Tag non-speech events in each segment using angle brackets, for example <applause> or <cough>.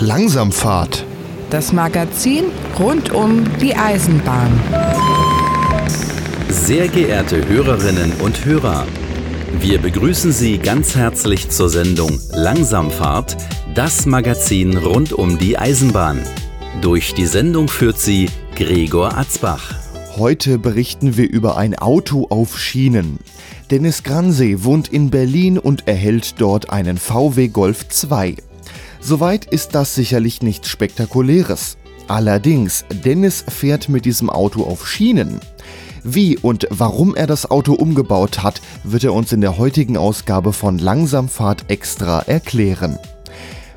Langsamfahrt. Das Magazin rund um die Eisenbahn. Sehr geehrte Hörerinnen und Hörer, wir begrüßen Sie ganz herzlich zur Sendung Langsamfahrt, das Magazin rund um die Eisenbahn. Durch die Sendung führt sie Gregor Atzbach. Heute berichten wir über ein Auto auf Schienen. Dennis Gransee wohnt in Berlin und erhält dort einen VW Golf 2. Soweit ist das sicherlich nichts Spektakuläres. Allerdings, Dennis fährt mit diesem Auto auf Schienen. Wie und warum er das Auto umgebaut hat, wird er uns in der heutigen Ausgabe von Langsamfahrt extra erklären.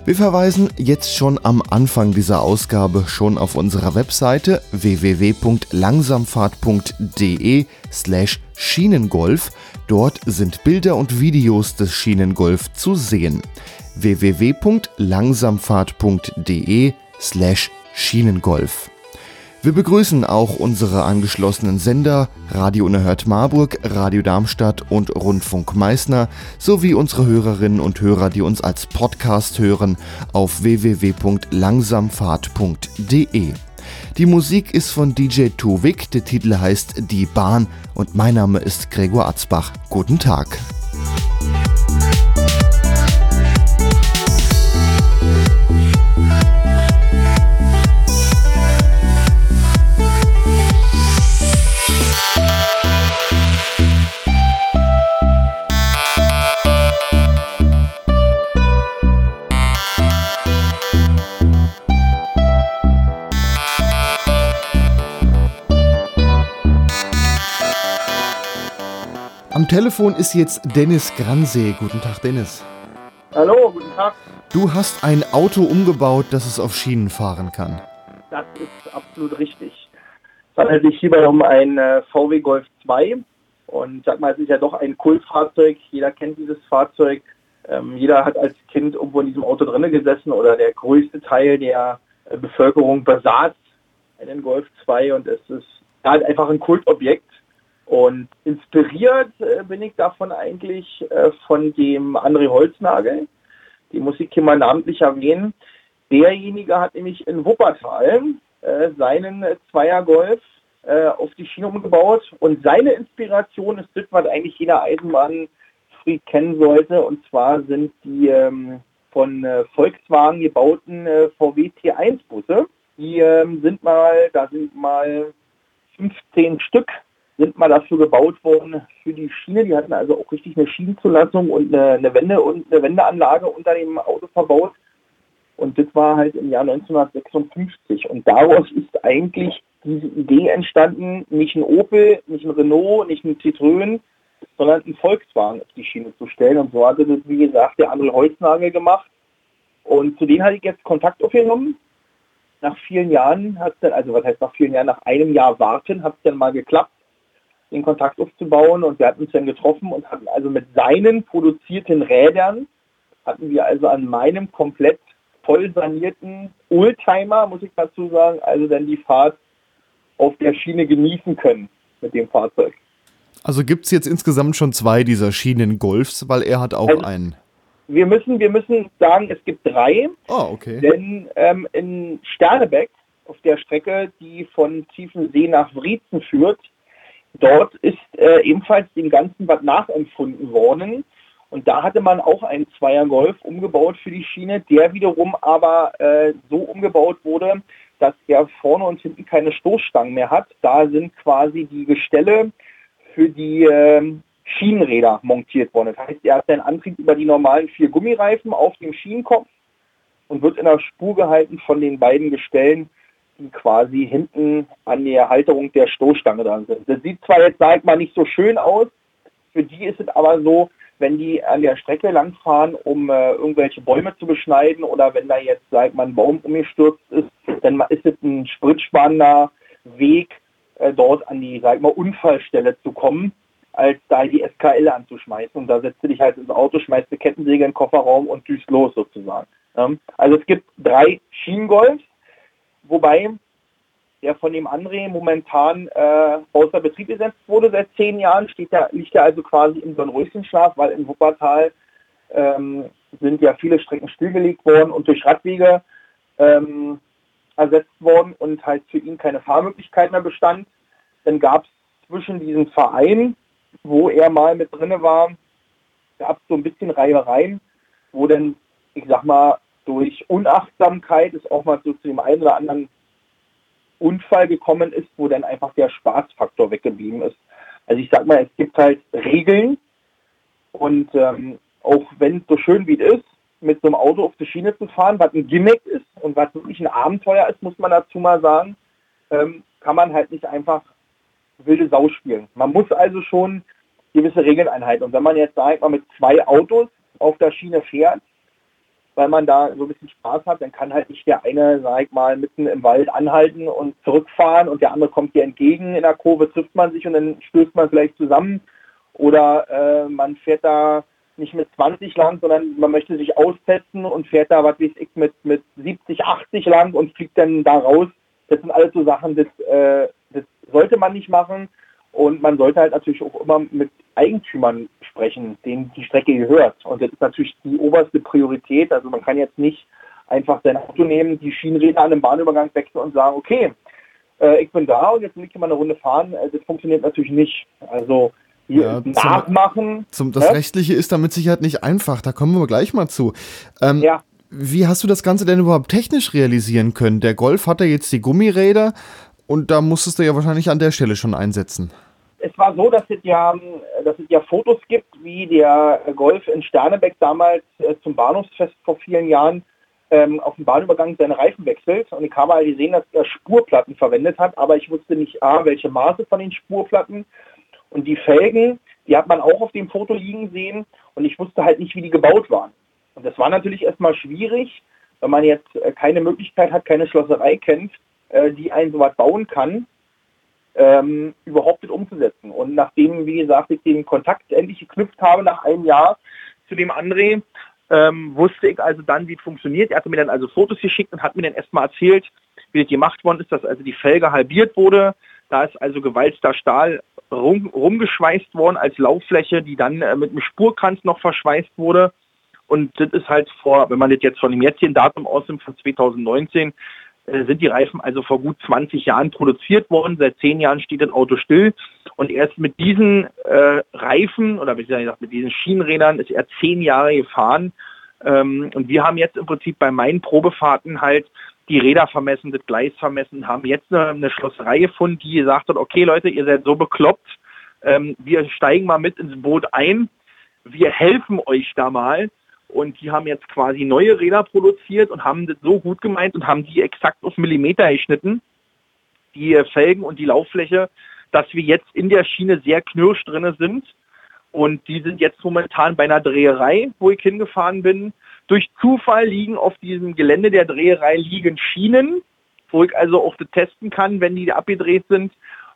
Wir verweisen jetzt schon am Anfang dieser Ausgabe schon auf unserer Webseite www.langsamfahrt.de slash Schienengolf. Dort sind Bilder und Videos des Schienengolf zu sehen www.langsamfahrt.de slash Schienengolf. Wir begrüßen auch unsere angeschlossenen Sender Radio Unerhört Marburg, Radio Darmstadt und Rundfunk Meißner sowie unsere Hörerinnen und Hörer, die uns als Podcast hören auf www.langsamfahrt.de. Die Musik ist von DJ Tuvik, der Titel heißt Die Bahn und mein Name ist Gregor Atzbach. Guten Tag. Am Telefon ist jetzt Dennis Gransee. Guten Tag, Dennis. Hallo, guten Tag. Du hast ein Auto umgebaut, das es auf Schienen fahren kann. Das ist absolut richtig. Es handelt sich hierbei um ein äh, VW Golf 2. Und sag mal, es ist ja doch ein Kultfahrzeug. Jeder kennt dieses Fahrzeug. Ähm, jeder hat als Kind irgendwo in diesem Auto drinne gesessen oder der größte Teil der äh, Bevölkerung besaß einen Golf 2 und es ist halt einfach ein Kultobjekt. Und inspiriert äh, bin ich davon eigentlich äh, von dem André Holznagel. Die muss ich hier mal namentlich erwähnen. Derjenige hat nämlich in Wuppertal äh, seinen äh, auf die Schiene umgebaut. Und seine Inspiration ist das, was eigentlich jeder Eisenbahnfreak kennen sollte. Und zwar sind die ähm, von Volkswagen gebauten VW T1 Busse. Die ähm, sind mal, da sind mal 15 Stück sind mal dafür gebaut worden für die Schiene. Die hatten also auch richtig eine Schienenzulassung und eine, eine Wende und eine Wendeanlage unter dem Auto verbaut. Und das war halt im Jahr 1956. Und daraus ist eigentlich diese Idee entstanden, nicht ein Opel, nicht ein Renault, nicht ein Citroën, sondern ein Volkswagen auf die Schiene zu stellen. Und so hatte das, wie gesagt, der André Holznagel gemacht. Und zu denen hatte ich jetzt Kontakt aufgenommen. Nach vielen Jahren hat es dann, also was heißt nach vielen Jahren, nach einem Jahr warten, hat es dann mal geklappt den Kontakt aufzubauen und wir hatten uns dann getroffen und hatten also mit seinen produzierten Rädern, hatten wir also an meinem komplett voll sanierten Oldtimer, muss ich dazu sagen, also dann die Fahrt auf der Schiene genießen können mit dem Fahrzeug. Also gibt es jetzt insgesamt schon zwei dieser Schienen Golfs, weil er hat auch also, einen. Wir müssen, wir müssen sagen, es gibt drei. Oh, okay. Denn ähm, in Sternebeck, auf der Strecke, die von Tiefensee nach Wriezen führt, Dort ist äh, ebenfalls dem Ganzen was nachempfunden worden. Und da hatte man auch einen Zweier Golf umgebaut für die Schiene, der wiederum aber äh, so umgebaut wurde, dass er vorne und hinten keine Stoßstangen mehr hat. Da sind quasi die Gestelle für die äh, Schienenräder montiert worden. Das heißt, er hat seinen Antrieb über die normalen vier Gummireifen auf dem Schienenkopf und wird in der Spur gehalten von den beiden Gestellen die quasi hinten an der Halterung der Stoßstange dran sind. Das sieht zwar jetzt, sag ich mal, nicht so schön aus, für die ist es aber so, wenn die an der Strecke langfahren, um äh, irgendwelche Bäume zu beschneiden oder wenn da jetzt, sag ich mal, ein Baum umgestürzt ist, dann ist es ein spritsparender Weg, äh, dort an die, sag ich mal, Unfallstelle zu kommen, als da die SKL anzuschmeißen. Und da setzt du dich halt ins Auto, schmeißt die Kettensäge in den Kofferraum und düst los sozusagen. Ähm, also es gibt drei Schienengolfs, wobei der von dem André momentan äh, außer Betrieb gesetzt wurde seit zehn Jahren, steht der, liegt er also quasi im Dornröschenschlaf, weil in Wuppertal ähm, sind ja viele Strecken stillgelegt worden und durch Radwege ähm, ersetzt worden und halt für ihn keine Fahrmöglichkeit mehr bestand. Dann gab es zwischen diesem Verein, wo er mal mit drinne war, gab es so ein bisschen Reibereien, wo dann, ich sag mal, durch Unachtsamkeit es auch mal so zu dem einen oder anderen Unfall gekommen ist, wo dann einfach der Spaßfaktor weggeblieben ist. Also ich sag mal, es gibt halt Regeln und ähm, auch wenn es so schön wie es ist, mit so einem Auto auf die Schiene zu fahren, was ein Gimmick ist und was wirklich ein Abenteuer ist, muss man dazu mal sagen, ähm, kann man halt nicht einfach wilde Sau spielen. Man muss also schon gewisse Regeln einhalten. Und wenn man jetzt, sag mal, mit zwei Autos auf der Schiene fährt, weil man da so ein bisschen Spaß hat, dann kann halt nicht der eine, sag ich mal, mitten im Wald anhalten und zurückfahren und der andere kommt dir entgegen. In der Kurve trifft man sich und dann stößt man vielleicht zusammen. Oder äh, man fährt da nicht mit 20 lang, sondern man möchte sich austesten und fährt da, was weiß ich, mit, mit 70, 80 lang und fliegt dann da raus. Das sind alles so Sachen, das, äh, das sollte man nicht machen. Und man sollte halt natürlich auch immer mit Eigentümern sprechen, denen die Strecke gehört. Und das ist natürlich die oberste Priorität. Also man kann jetzt nicht einfach sein Auto nehmen, die Schienenräder an einem Bahnübergang wechseln und sagen, okay, äh, ich bin da und jetzt will ich mal eine Runde fahren. Äh, das funktioniert natürlich nicht. Also ja, nachmachen. Zum, das ja? Rechtliche ist da mit Sicherheit nicht einfach, da kommen wir gleich mal zu. Ähm, ja. Wie hast du das Ganze denn überhaupt technisch realisieren können? Der Golf hat ja jetzt die Gummiräder und da musstest du ja wahrscheinlich an der Stelle schon einsetzen. Es war so, dass es ja, dass es ja Fotos gibt, wie der Golf in Sternebeck damals äh, zum Bahnhofsfest vor vielen Jahren ähm, auf dem Bahnübergang seine Reifen wechselt. Und ich habe halt gesehen, dass er Spurplatten verwendet hat, aber ich wusste nicht, A, welche Maße von den Spurplatten und die Felgen, die hat man auch auf dem Foto liegen sehen und ich wusste halt nicht, wie die gebaut waren. Und das war natürlich erstmal schwierig, wenn man jetzt äh, keine Möglichkeit hat, keine Schlosserei kennt, äh, die einen sowas bauen kann, ähm, überhaupt nicht umzusetzen. Und nachdem, wie gesagt, ich den Kontakt endlich geknüpft habe nach einem Jahr zu dem André, ähm, wusste ich also dann, wie es funktioniert. Er hatte mir dann also Fotos geschickt und hat mir dann erstmal erzählt, wie das gemacht worden ist, dass also die Felge halbiert wurde. Da ist also gewalzter Stahl rum, rumgeschweißt worden als Lauffläche, die dann äh, mit einem Spurkranz noch verschweißt wurde. Und das ist halt vor, wenn man das jetzt von dem jetzigen Datum ausnimmt, von 2019, äh, sind die Reifen also vor gut 20 Jahren produziert worden. Seit zehn Jahren steht das Auto still. Und erst mit diesen äh, Reifen oder wie gesagt mit diesen Schienenrädern ist er zehn Jahre gefahren. Ähm, und wir haben jetzt im Prinzip bei meinen Probefahrten halt die Räder vermessen, das Gleis vermessen, haben jetzt eine, eine Schlosserei gefunden, die gesagt hat, okay Leute, ihr seid so bekloppt, ähm, wir steigen mal mit ins Boot ein, wir helfen euch da mal. Und die haben jetzt quasi neue Räder produziert und haben das so gut gemeint und haben die exakt auf Millimeter geschnitten, die Felgen und die Lauffläche, dass wir jetzt in der Schiene sehr knirsch drinne sind. Und die sind jetzt momentan bei einer Dreherei, wo ich hingefahren bin. Durch Zufall liegen auf diesem Gelände der Dreherei liegen Schienen, wo ich also auch testen kann, wenn die abgedreht sind.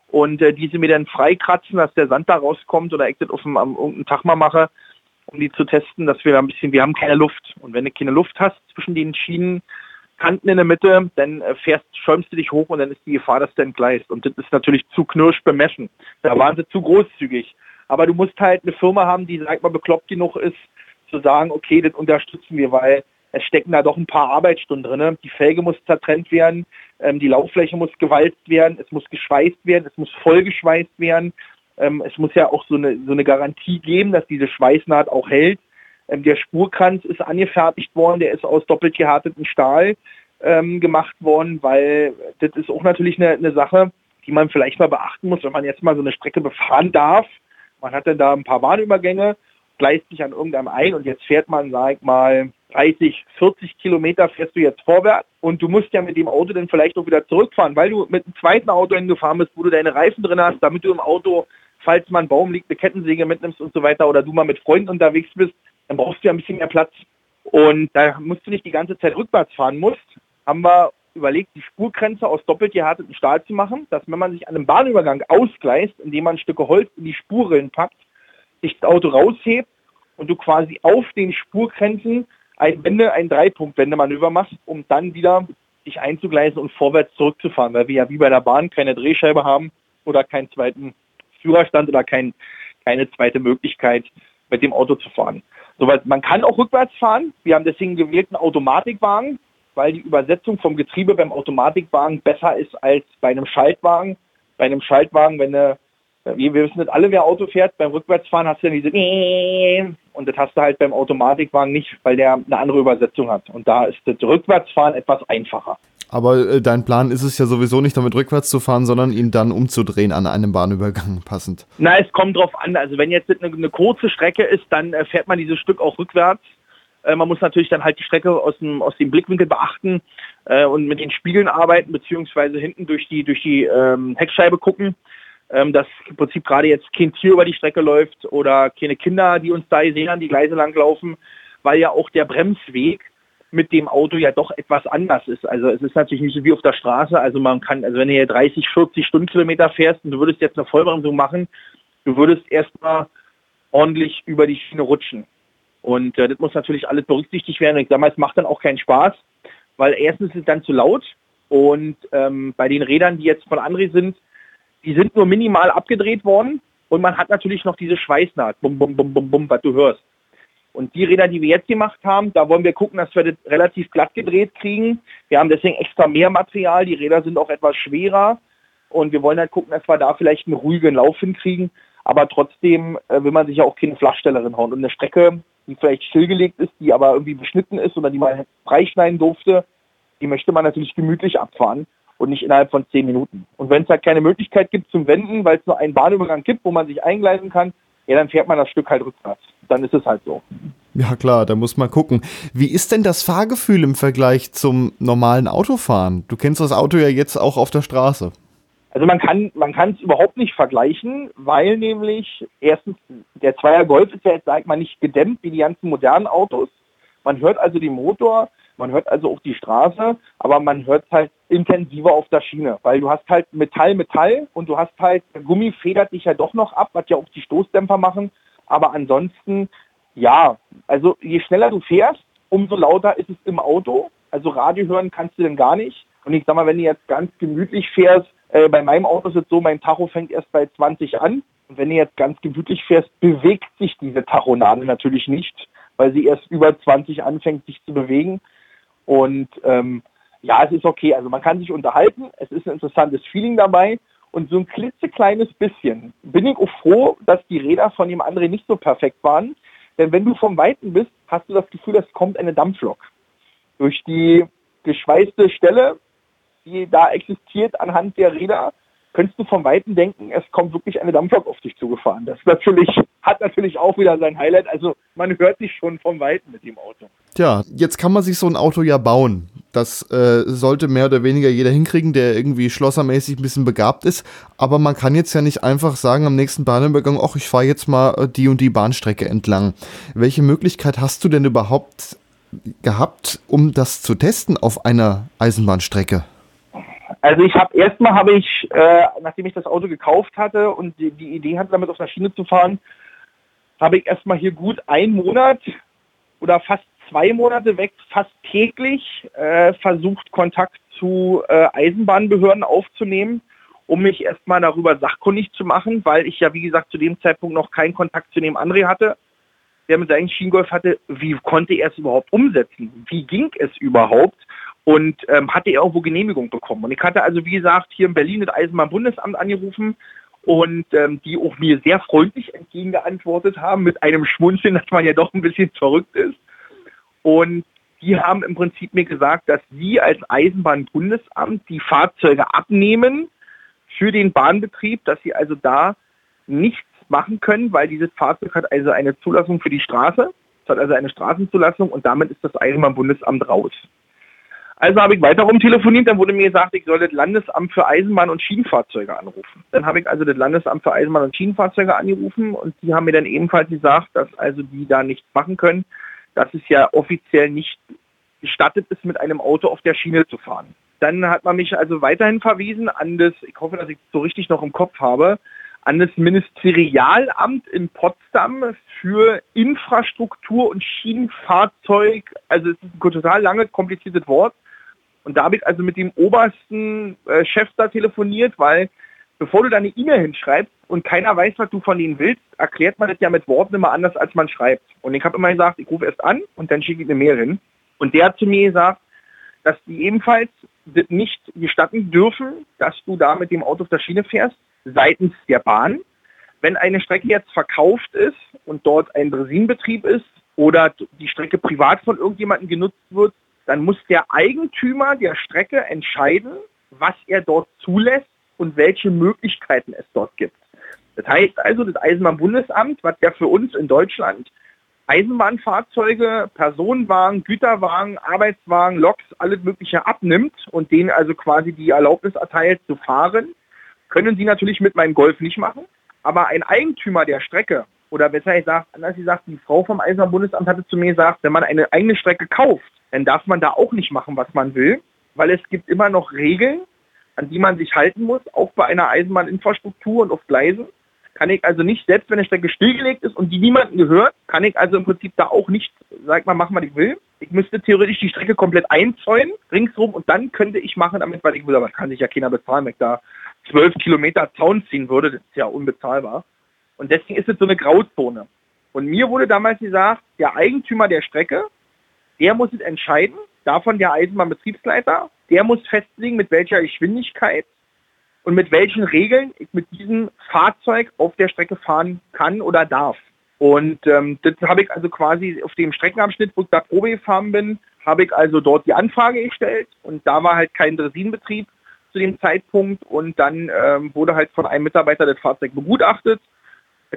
Und äh, diese mir dann freikratzen, dass der Sand da rauskommt oder ich das auf dem, am, irgendeinen Tag mal mache, um die zu testen, dass wir ein bisschen, wir haben keine Luft. Und wenn du keine Luft hast zwischen den Schienenkanten in der Mitte, dann äh, fährst, schäumst du dich hoch und dann ist die Gefahr, dass du entgleist. Und das ist natürlich zu knirsch bemessen. Da waren sie zu großzügig. Aber du musst halt eine Firma haben, die, sag mal, bekloppt genug ist, zu sagen, okay, das unterstützen wir, weil es stecken da doch ein paar Arbeitsstunden drin. Die Felge muss zertrennt werden, ähm, die Lauffläche muss gewalzt werden, es muss geschweißt werden, es muss vollgeschweißt werden. Ähm, es muss ja auch so eine, so eine Garantie geben, dass diese Schweißnaht auch hält. Ähm, der Spurkranz ist angefertigt worden, der ist aus doppelt gehärtetem Stahl ähm, gemacht worden, weil das ist auch natürlich eine, eine Sache, die man vielleicht mal beachten muss, wenn man jetzt mal so eine Strecke befahren darf. Man hat dann da ein paar Bahnübergänge gleicht sich an irgendeinem ein und jetzt fährt man, sag mal, 30, 40 Kilometer fährst du jetzt vorwärts und du musst ja mit dem Auto dann vielleicht auch wieder zurückfahren, weil du mit einem zweiten Auto hingefahren bist, wo du deine Reifen drin hast, damit du im Auto, falls mal ein Baum liegt, eine Kettensäge mitnimmst und so weiter oder du mal mit Freunden unterwegs bist, dann brauchst du ja ein bisschen mehr Platz. Und da musst du nicht die ganze Zeit rückwärts fahren musst, haben wir überlegt, die Spurgrenze aus doppelt gehärtetem Stahl zu machen, dass wenn man sich an einem Bahnübergang ausgleicht, indem man Stücke Holz in die Spurrillen packt, sich das Auto raushebt und du quasi auf den Spurgrenzen ein Wende, ein Dreipunktwendemanöver machst, um dann wieder dich einzugleisen und vorwärts zurückzufahren, weil wir ja wie bei der Bahn keine Drehscheibe haben oder keinen zweiten Führerstand oder kein, keine zweite Möglichkeit, mit dem Auto zu fahren. Soweit man kann auch rückwärts fahren. Wir haben deswegen gewählt einen Automatikwagen, weil die Übersetzung vom Getriebe beim Automatikwagen besser ist als bei einem Schaltwagen. Bei einem Schaltwagen, wenn du, wir wissen nicht alle, wer Auto fährt, beim Rückwärtsfahren hast du dann diese <laughs> und das hast du halt beim Automatikwagen nicht, weil der eine andere Übersetzung hat. Und da ist das Rückwärtsfahren etwas einfacher. Aber äh, dein Plan ist es ja sowieso nicht, damit rückwärts zu fahren, sondern ihn dann umzudrehen an einem Bahnübergang passend. Na, es kommt drauf an. Also wenn jetzt eine, eine kurze Strecke ist, dann äh, fährt man dieses Stück auch rückwärts. Äh, man muss natürlich dann halt die Strecke aus dem, aus dem Blickwinkel beachten äh, und mit den Spiegeln arbeiten, beziehungsweise hinten durch die, durch die ähm, Heckscheibe gucken, ähm, dass im Prinzip gerade jetzt kein Tier über die Strecke läuft oder keine Kinder, die uns da sehen, die Gleise lang laufen, weil ja auch der Bremsweg mit dem Auto ja doch etwas anders ist. Also es ist natürlich nicht so wie auf der Straße. Also man kann, also wenn du hier 30, 40 Stundenkilometer fährst und du würdest jetzt eine Vollbremsung machen, du würdest erstmal ordentlich über die Schiene rutschen. Und äh, das muss natürlich alles berücksichtigt werden. Und ich sage mal, es macht dann auch keinen Spaß, weil erstens ist es dann zu laut und ähm, bei den Rädern, die jetzt von André sind, die sind nur minimal abgedreht worden und man hat natürlich noch diese Schweißnaht, bum, bum, bum, bum, bum, was du hörst. Und die Räder, die wir jetzt gemacht haben, da wollen wir gucken, dass wir das relativ glatt gedreht kriegen. Wir haben deswegen extra mehr Material. Die Räder sind auch etwas schwerer. Und wir wollen halt gucken, dass wir da vielleicht einen ruhigen Lauf hinkriegen. Aber trotzdem äh, will man sich ja auch keine Flachstellerin hauen. Und eine Strecke, die vielleicht stillgelegt ist, die aber irgendwie beschnitten ist oder die man freischneiden durfte, die möchte man natürlich gemütlich abfahren und nicht innerhalb von zehn Minuten. Und wenn es halt keine Möglichkeit gibt zum Wenden, weil es nur einen Bahnübergang gibt, wo man sich eingleisen kann, ja, dann fährt man das Stück halt rückwärts. Dann ist es halt so. Ja klar, da muss man gucken. Wie ist denn das Fahrgefühl im Vergleich zum normalen Autofahren? Du kennst das Auto ja jetzt auch auf der Straße. Also man kann man kann es überhaupt nicht vergleichen, weil nämlich erstens der Zweier Golf ist ja jetzt sag ich mal nicht gedämmt wie die ganzen modernen Autos. Man hört also den Motor, man hört also auch die Straße, aber man hört halt intensiver auf der Schiene, weil du hast halt Metall, Metall und du hast halt, der Gummi federt dich ja doch noch ab, was ja auch die Stoßdämpfer machen, aber ansonsten, ja, also je schneller du fährst, umso lauter ist es im Auto, also Radio hören kannst du denn gar nicht und ich sag mal, wenn du jetzt ganz gemütlich fährst, äh, bei meinem Auto ist es so, mein Tacho fängt erst bei 20 an und wenn du jetzt ganz gemütlich fährst, bewegt sich diese Tachonade natürlich nicht, weil sie erst über 20 anfängt, sich zu bewegen. Und ähm, ja, es ist okay. Also man kann sich unterhalten. Es ist ein interessantes Feeling dabei. Und so ein klitzekleines bisschen bin ich auch froh, dass die Räder von dem anderen nicht so perfekt waren. Denn wenn du vom Weiten bist, hast du das Gefühl, es kommt eine Dampflok. Durch die geschweißte Stelle, die da existiert anhand der Räder, könntest du vom Weiten denken, es kommt wirklich eine Dampflok auf dich zugefahren. Das natürlich, hat natürlich auch wieder sein Highlight. Also man hört sich schon vom Weiten mit dem Auto. Tja, jetzt kann man sich so ein Auto ja bauen. Das äh, sollte mehr oder weniger jeder hinkriegen, der irgendwie schlossermäßig ein bisschen begabt ist. Aber man kann jetzt ja nicht einfach sagen am nächsten Bahnübergang, ach, ich fahre jetzt mal äh, die und die Bahnstrecke entlang. Welche Möglichkeit hast du denn überhaupt gehabt, um das zu testen auf einer Eisenbahnstrecke? Also ich habe erstmal habe ich, äh, nachdem ich das Auto gekauft hatte und die, die Idee hatte, damit auf der Schiene zu fahren, habe ich erstmal hier gut einen Monat oder fast zwei Monate weg, fast täglich äh, versucht, Kontakt zu äh, Eisenbahnbehörden aufzunehmen, um mich erstmal darüber sachkundig zu machen, weil ich ja, wie gesagt, zu dem Zeitpunkt noch keinen Kontakt zu dem André hatte, der mit seinem Schienengolf hatte. Wie konnte er es überhaupt umsetzen? Wie ging es überhaupt? Und ähm, hatte er irgendwo Genehmigung bekommen. Und ich hatte also, wie gesagt, hier in Berlin das Eisenbahnbundesamt angerufen und ähm, die auch mir sehr freundlich entgegengeantwortet haben mit einem Schmunzeln, <laughs> dass man ja doch ein bisschen verrückt ist. Und die haben im Prinzip mir gesagt, dass sie als Eisenbahnbundesamt die Fahrzeuge abnehmen für den Bahnbetrieb, dass sie also da nichts machen können, weil dieses Fahrzeug hat also eine Zulassung für die Straße, es hat also eine Straßenzulassung und damit ist das Eisenbahnbundesamt raus. Also habe ich weiter rumtelefoniert, dann wurde mir gesagt, ich soll das Landesamt für Eisenbahn und Schienenfahrzeuge anrufen. Dann habe ich also das Landesamt für Eisenbahn und Schienenfahrzeuge angerufen und die haben mir dann ebenfalls gesagt, dass also die da nichts machen können, dass es ja offiziell nicht gestattet ist, mit einem Auto auf der Schiene zu fahren. Dann hat man mich also weiterhin verwiesen an das, ich hoffe, dass ich es so richtig noch im Kopf habe, an das Ministerialamt in Potsdam für Infrastruktur und Schienenfahrzeug. Also es ist ein total langes, kompliziertes Wort. Und da habe ich also mit dem obersten äh, Chef da telefoniert, weil bevor du deine E-Mail hinschreibst und keiner weiß, was du von ihnen willst, erklärt man das ja mit Worten immer anders, als man schreibt. Und ich habe immer gesagt, ich rufe erst an und dann schicke ich eine Mail hin. Und der hat zu mir gesagt, dass die ebenfalls nicht gestatten dürfen, dass du da mit dem Auto auf der Schiene fährst, seitens der Bahn. Wenn eine Strecke jetzt verkauft ist und dort ein Dresinbetrieb ist oder die Strecke privat von irgendjemandem genutzt wird, dann muss der Eigentümer der Strecke entscheiden, was er dort zulässt und welche Möglichkeiten es dort gibt. Das heißt also, das Eisenbahnbundesamt, was ja für uns in Deutschland Eisenbahnfahrzeuge, Personenwagen, Güterwagen, Arbeitswagen, Loks, alles Mögliche abnimmt und denen also quasi die Erlaubnis erteilt zu fahren, können sie natürlich mit meinem Golf nicht machen. Aber ein Eigentümer der Strecke, oder besser gesagt, anders gesagt, die Frau vom Eisenbahnbundesamt hatte zu mir gesagt, wenn man eine eigene Strecke kauft, dann darf man da auch nicht machen, was man will, weil es gibt immer noch Regeln, an die man sich halten muss, auch bei einer Eisenbahninfrastruktur und auf Gleisen kann ich also nicht, selbst wenn eine Strecke stillgelegt ist und die niemandem gehört, kann ich also im Prinzip da auch nicht, sag mal, machen, was ich will. Ich müsste theoretisch die Strecke komplett einzäunen, ringsrum, und dann könnte ich machen damit, was ich will. Aber kann sich ja keiner bezahlen, wenn ich da zwölf Kilometer Zaun ziehen würde. Das ist ja unbezahlbar. Und deswegen ist es so eine Grauzone. Und mir wurde damals gesagt, der Eigentümer der Strecke, der muss es entscheiden, davon der Eisenbahnbetriebsleiter, der muss festlegen, mit welcher Geschwindigkeit und mit welchen Regeln ich mit diesem Fahrzeug auf der Strecke fahren kann oder darf. Und ähm, das habe ich also quasi auf dem Streckenabschnitt, wo ich da Probe gefahren bin, habe ich also dort die Anfrage gestellt und da war halt kein Dresinbetrieb zu dem Zeitpunkt und dann ähm, wurde halt von einem Mitarbeiter das Fahrzeug begutachtet.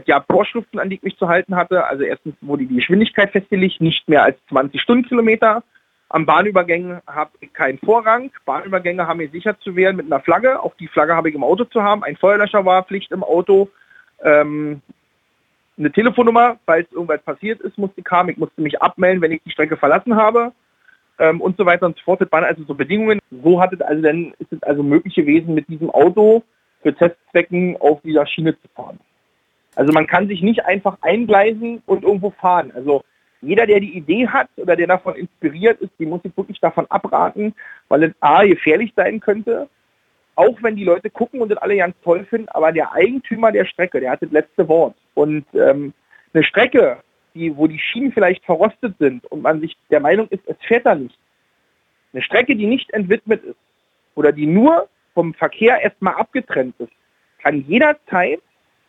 Gab Vorschriften, an die ich mich zu halten hatte. Also erstens wurde die Geschwindigkeit festgelegt, nicht mehr als 20 Stundenkilometer. Am Bahnübergängen habe ich keinen Vorrang. Bahnübergänge haben mir sicher zu wehren mit einer Flagge. Auch die Flagge habe ich im Auto zu haben. Ein Feuerlöscher war Pflicht im Auto. Ähm, eine Telefonnummer, falls irgendwas passiert ist, musste ich haben. Ich musste mich abmelden, wenn ich die Strecke verlassen habe. Ähm, und so weiter und so fort. Das waren also so Bedingungen. So hat es also dann, ist es also möglich gewesen, mit diesem Auto für Testzwecken auf dieser Schiene zu fahren. Also man kann sich nicht einfach eingleisen und irgendwo fahren. Also jeder, der die Idee hat oder der davon inspiriert ist, die muss sich wirklich davon abraten, weil es A, gefährlich sein könnte, auch wenn die Leute gucken und das alle ganz toll finden, aber der Eigentümer der Strecke, der hat das letzte Wort. Und ähm, eine Strecke, die, wo die Schienen vielleicht verrostet sind und man sich der Meinung ist, es fährt da nicht. Eine Strecke, die nicht entwidmet ist oder die nur vom Verkehr erstmal abgetrennt ist, kann jederzeit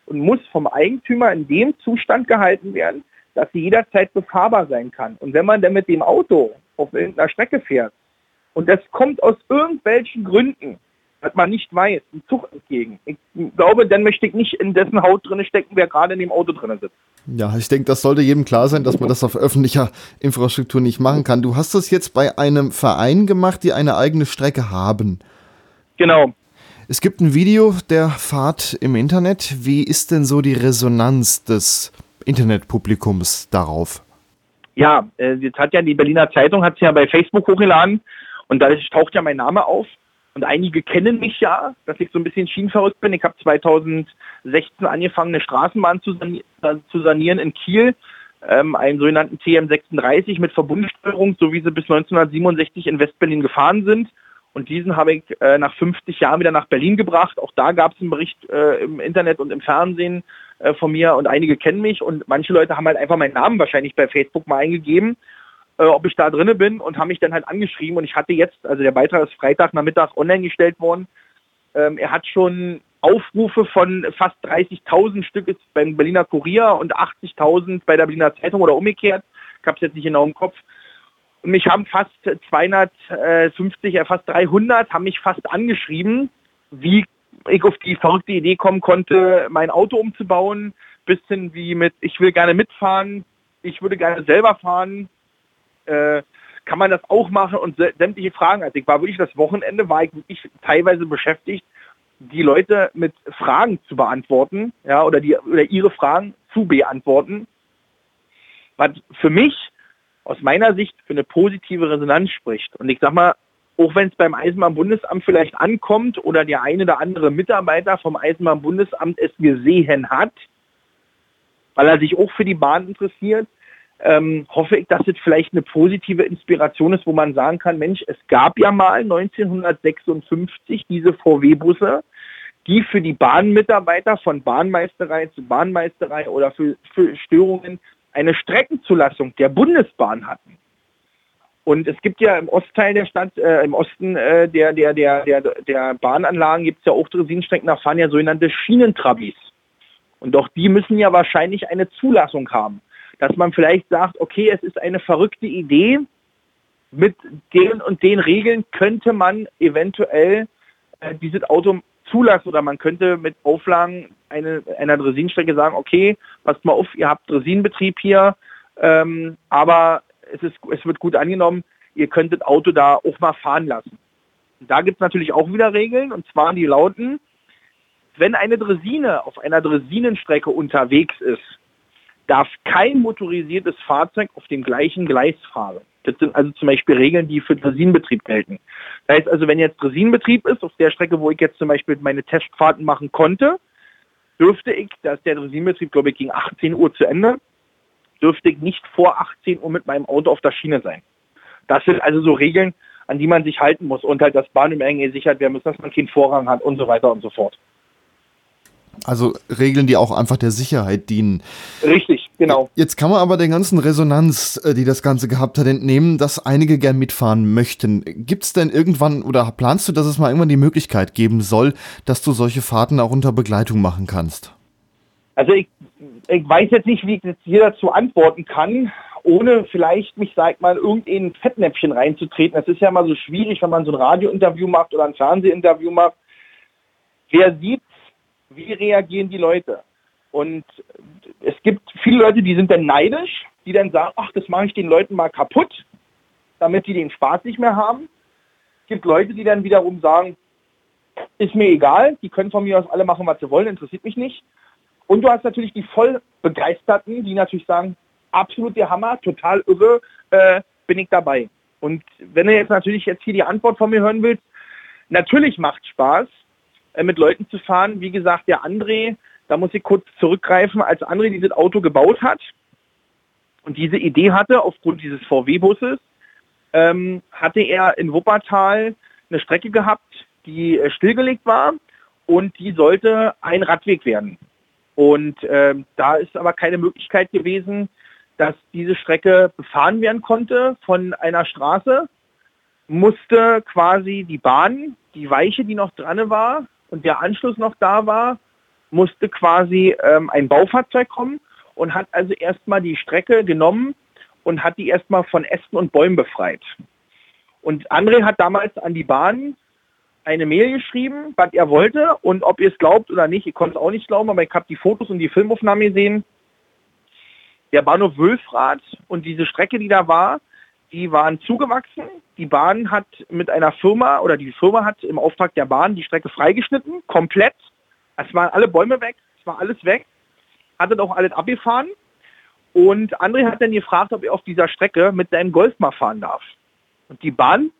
und muss vom Eigentümer in dem Zustand gehalten werden, dass sie jederzeit befahrbar sein kann. Und wenn man dann mit dem Auto auf irgendeiner Strecke fährt und das kommt aus irgendwelchen Gründen, dass man nicht weiß, ein Zug entgegen. Ich glaube, dann möchte ich nicht in dessen Haut drin stecken, wer gerade in dem Auto drin sitzt. Ja, ich denke, das sollte jedem klar sein, dass man das auf öffentlicher Infrastruktur nicht machen kann. Du hast das jetzt bei einem Verein gemacht, die eine eigene Strecke haben. Genau. Es gibt ein Video der Fahrt im Internet. Wie ist denn so die Resonanz des Internetpublikums darauf? Ja, äh, jetzt hat ja die Berliner Zeitung hat ja bei Facebook hochgeladen und da taucht ja mein Name auf. Und einige kennen mich ja, dass ich so ein bisschen schienenverrückt bin. Ich habe 2016 angefangen, eine Straßenbahn zu, zu sanieren in Kiel, ähm, einen sogenannten TM36 mit Verbundsteuerung, so wie sie bis 1967 in Westberlin gefahren sind. Und diesen habe ich äh, nach 50 Jahren wieder nach Berlin gebracht. Auch da gab es einen Bericht äh, im Internet und im Fernsehen äh, von mir und einige kennen mich und manche Leute haben halt einfach meinen Namen wahrscheinlich bei Facebook mal eingegeben, äh, ob ich da drinne bin und haben mich dann halt angeschrieben und ich hatte jetzt, also der Beitrag ist Freitag Nachmittag online gestellt worden. Ähm, er hat schon Aufrufe von fast 30.000 Stück beim Berliner Kurier und 80.000 bei der Berliner Zeitung oder umgekehrt. Ich habe es jetzt nicht genau im Kopf. Und mich haben fast 250, äh, fast 300 haben mich fast angeschrieben, wie ich auf die verrückte Idee kommen konnte, mein Auto umzubauen, bisschen wie mit, ich will gerne mitfahren, ich würde gerne selber fahren, äh, kann man das auch machen und sämtliche Fragen. Also ich war wirklich das Wochenende, war ich wirklich teilweise beschäftigt, die Leute mit Fragen zu beantworten, ja, oder die, oder ihre Fragen zu beantworten. Was für mich aus meiner Sicht für eine positive Resonanz spricht. Und ich sag mal, auch wenn es beim Eisenbahnbundesamt vielleicht ankommt oder der eine oder andere Mitarbeiter vom Eisenbahnbundesamt es gesehen hat, weil er sich auch für die Bahn interessiert, ähm, hoffe ich, dass es vielleicht eine positive Inspiration ist, wo man sagen kann, Mensch, es gab ja mal 1956 diese VW-Busse, die für die Bahnmitarbeiter von Bahnmeisterei zu Bahnmeisterei oder für, für Störungen eine Streckenzulassung der Bundesbahn hatten. Und es gibt ja im Ostteil der Stadt, äh, im Osten äh, der, der, der, der, der Bahnanlagen gibt es ja auch Dresinstrecken, da fahren ja sogenannte Schienentrabis. Und doch die müssen ja wahrscheinlich eine Zulassung haben. Dass man vielleicht sagt, okay, es ist eine verrückte Idee, mit den und den Regeln könnte man eventuell äh, dieses Auto zulassen oder man könnte mit Auflagen eine, einer Dresinstrecke sagen, okay, passt mal auf, ihr habt Dresinbetrieb hier, ähm, aber es, ist, es wird gut angenommen, ihr könnt das Auto da auch mal fahren lassen. Da gibt es natürlich auch wieder Regeln, und zwar die lauten, wenn eine Dresine auf einer Dresinenstrecke unterwegs ist, darf kein motorisiertes Fahrzeug auf dem gleichen Gleis fahren. Das sind also zum Beispiel Regeln, die für Dresinenbetrieb gelten. Das heißt also, wenn jetzt Dresinenbetrieb ist, auf der Strecke, wo ich jetzt zum Beispiel meine Testfahrten machen konnte, dürfte ich, da ist der Dresinenbetrieb, glaube ich, gegen 18 Uhr zu Ende, dürfte ich nicht vor 18 Uhr mit meinem Auto auf der Schiene sein. Das sind also so Regeln, an die man sich halten muss und halt das Bahnübergänge gesichert werden muss, dass man keinen Vorrang hat und so weiter und so fort. Also Regeln, die auch einfach der Sicherheit dienen. Richtig, genau. Jetzt kann man aber der ganzen Resonanz, äh, die das Ganze gehabt hat, entnehmen, dass einige gern mitfahren möchten. Gibt es denn irgendwann oder planst du, dass es mal irgendwann die Möglichkeit geben soll, dass du solche Fahrten auch unter Begleitung machen kannst? Also ich, ich weiß jetzt nicht, wie ich jetzt hier dazu antworten kann, ohne vielleicht mich, sag mal, irgendein Fettnäpfchen reinzutreten. Das ist ja mal so schwierig, wenn man so ein Radiointerview macht oder ein Fernsehinterview macht. Wer sieht wie reagieren die Leute? Und es gibt viele Leute, die sind dann neidisch, die dann sagen, ach, das mache ich den Leuten mal kaputt, damit die den Spaß nicht mehr haben. Es gibt Leute, die dann wiederum sagen, ist mir egal, die können von mir aus alle machen, was sie wollen, interessiert mich nicht. Und du hast natürlich die voll Begeisterten, die natürlich sagen, absolut der Hammer, total irre, äh, bin ich dabei. Und wenn du jetzt natürlich jetzt hier die Antwort von mir hören willst, natürlich macht Spaß, mit Leuten zu fahren. Wie gesagt, der André, da muss ich kurz zurückgreifen, als André dieses Auto gebaut hat und diese Idee hatte, aufgrund dieses VW-Busses, ähm, hatte er in Wuppertal eine Strecke gehabt, die äh, stillgelegt war und die sollte ein Radweg werden. Und äh, da ist aber keine Möglichkeit gewesen, dass diese Strecke befahren werden konnte von einer Straße, musste quasi die Bahn, die Weiche, die noch dran war, und der Anschluss noch da war, musste quasi ähm, ein Baufahrzeug kommen und hat also erstmal die Strecke genommen und hat die erstmal von Ästen und Bäumen befreit. Und André hat damals an die Bahn eine Mail geschrieben, was er wollte und ob ihr es glaubt oder nicht, ich konnte es auch nicht glauben, aber ich habe die Fotos und die Filmaufnahmen gesehen. Der Bahnhof Wülfrath und diese Strecke, die da war, die waren zugewachsen. Die Bahn hat mit einer Firma oder die Firma hat im Auftrag der Bahn die Strecke freigeschnitten, komplett. Es waren alle Bäume weg, es war alles weg. Hatte auch alles abgefahren. Und André hat dann gefragt, ob er auf dieser Strecke mit seinem Golf mal fahren darf. Und die Bahn,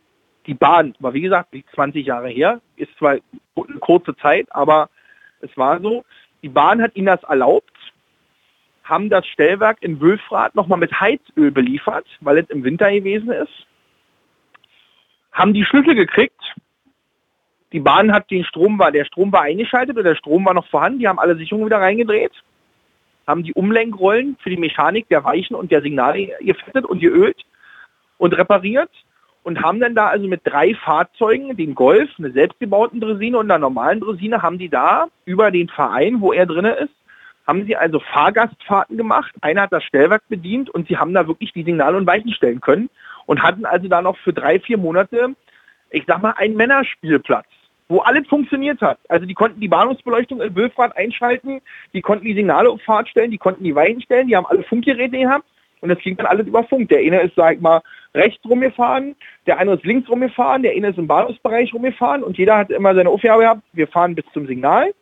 die Bahn, war wie gesagt, 20 Jahre her, ist zwar eine kurze Zeit, aber es war so, die Bahn hat ihm das erlaubt haben das Stellwerk in Wülfrath nochmal mit Heizöl beliefert, weil es im Winter gewesen ist. Haben die Schlüssel gekriegt. Die Bahn hat den Strom war, der Strom war eingeschaltet oder der Strom war noch vorhanden. Die haben alle Sicherungen wieder reingedreht. Haben die Umlenkrollen für die Mechanik der Weichen und der Signale gefettet und geölt und repariert und haben dann da also mit drei Fahrzeugen, den Golf, eine selbstgebauten Dresine und einer normalen Dresine, haben die da über den Verein, wo er drinne ist, haben sie also Fahrgastfahrten gemacht. Einer hat das Stellwerk bedient und sie haben da wirklich die Signale und Weichen stellen können und hatten also da noch für drei, vier Monate, ich sag mal, einen Männerspielplatz, wo alles funktioniert hat. Also die konnten die Bahnhofsbeleuchtung in Wülfrath einschalten, die konnten die Signale auf Fahrt stellen, die konnten die Weichen stellen, die haben alle Funkgeräte gehabt und das ging dann alles über Funk. Der eine ist, sag ich mal, rechts rumgefahren, der andere ist links rumgefahren, der eine ist im Bahnhofsbereich rumgefahren und jeder hat immer seine Aufgabe gehabt, wir fahren bis zum Signal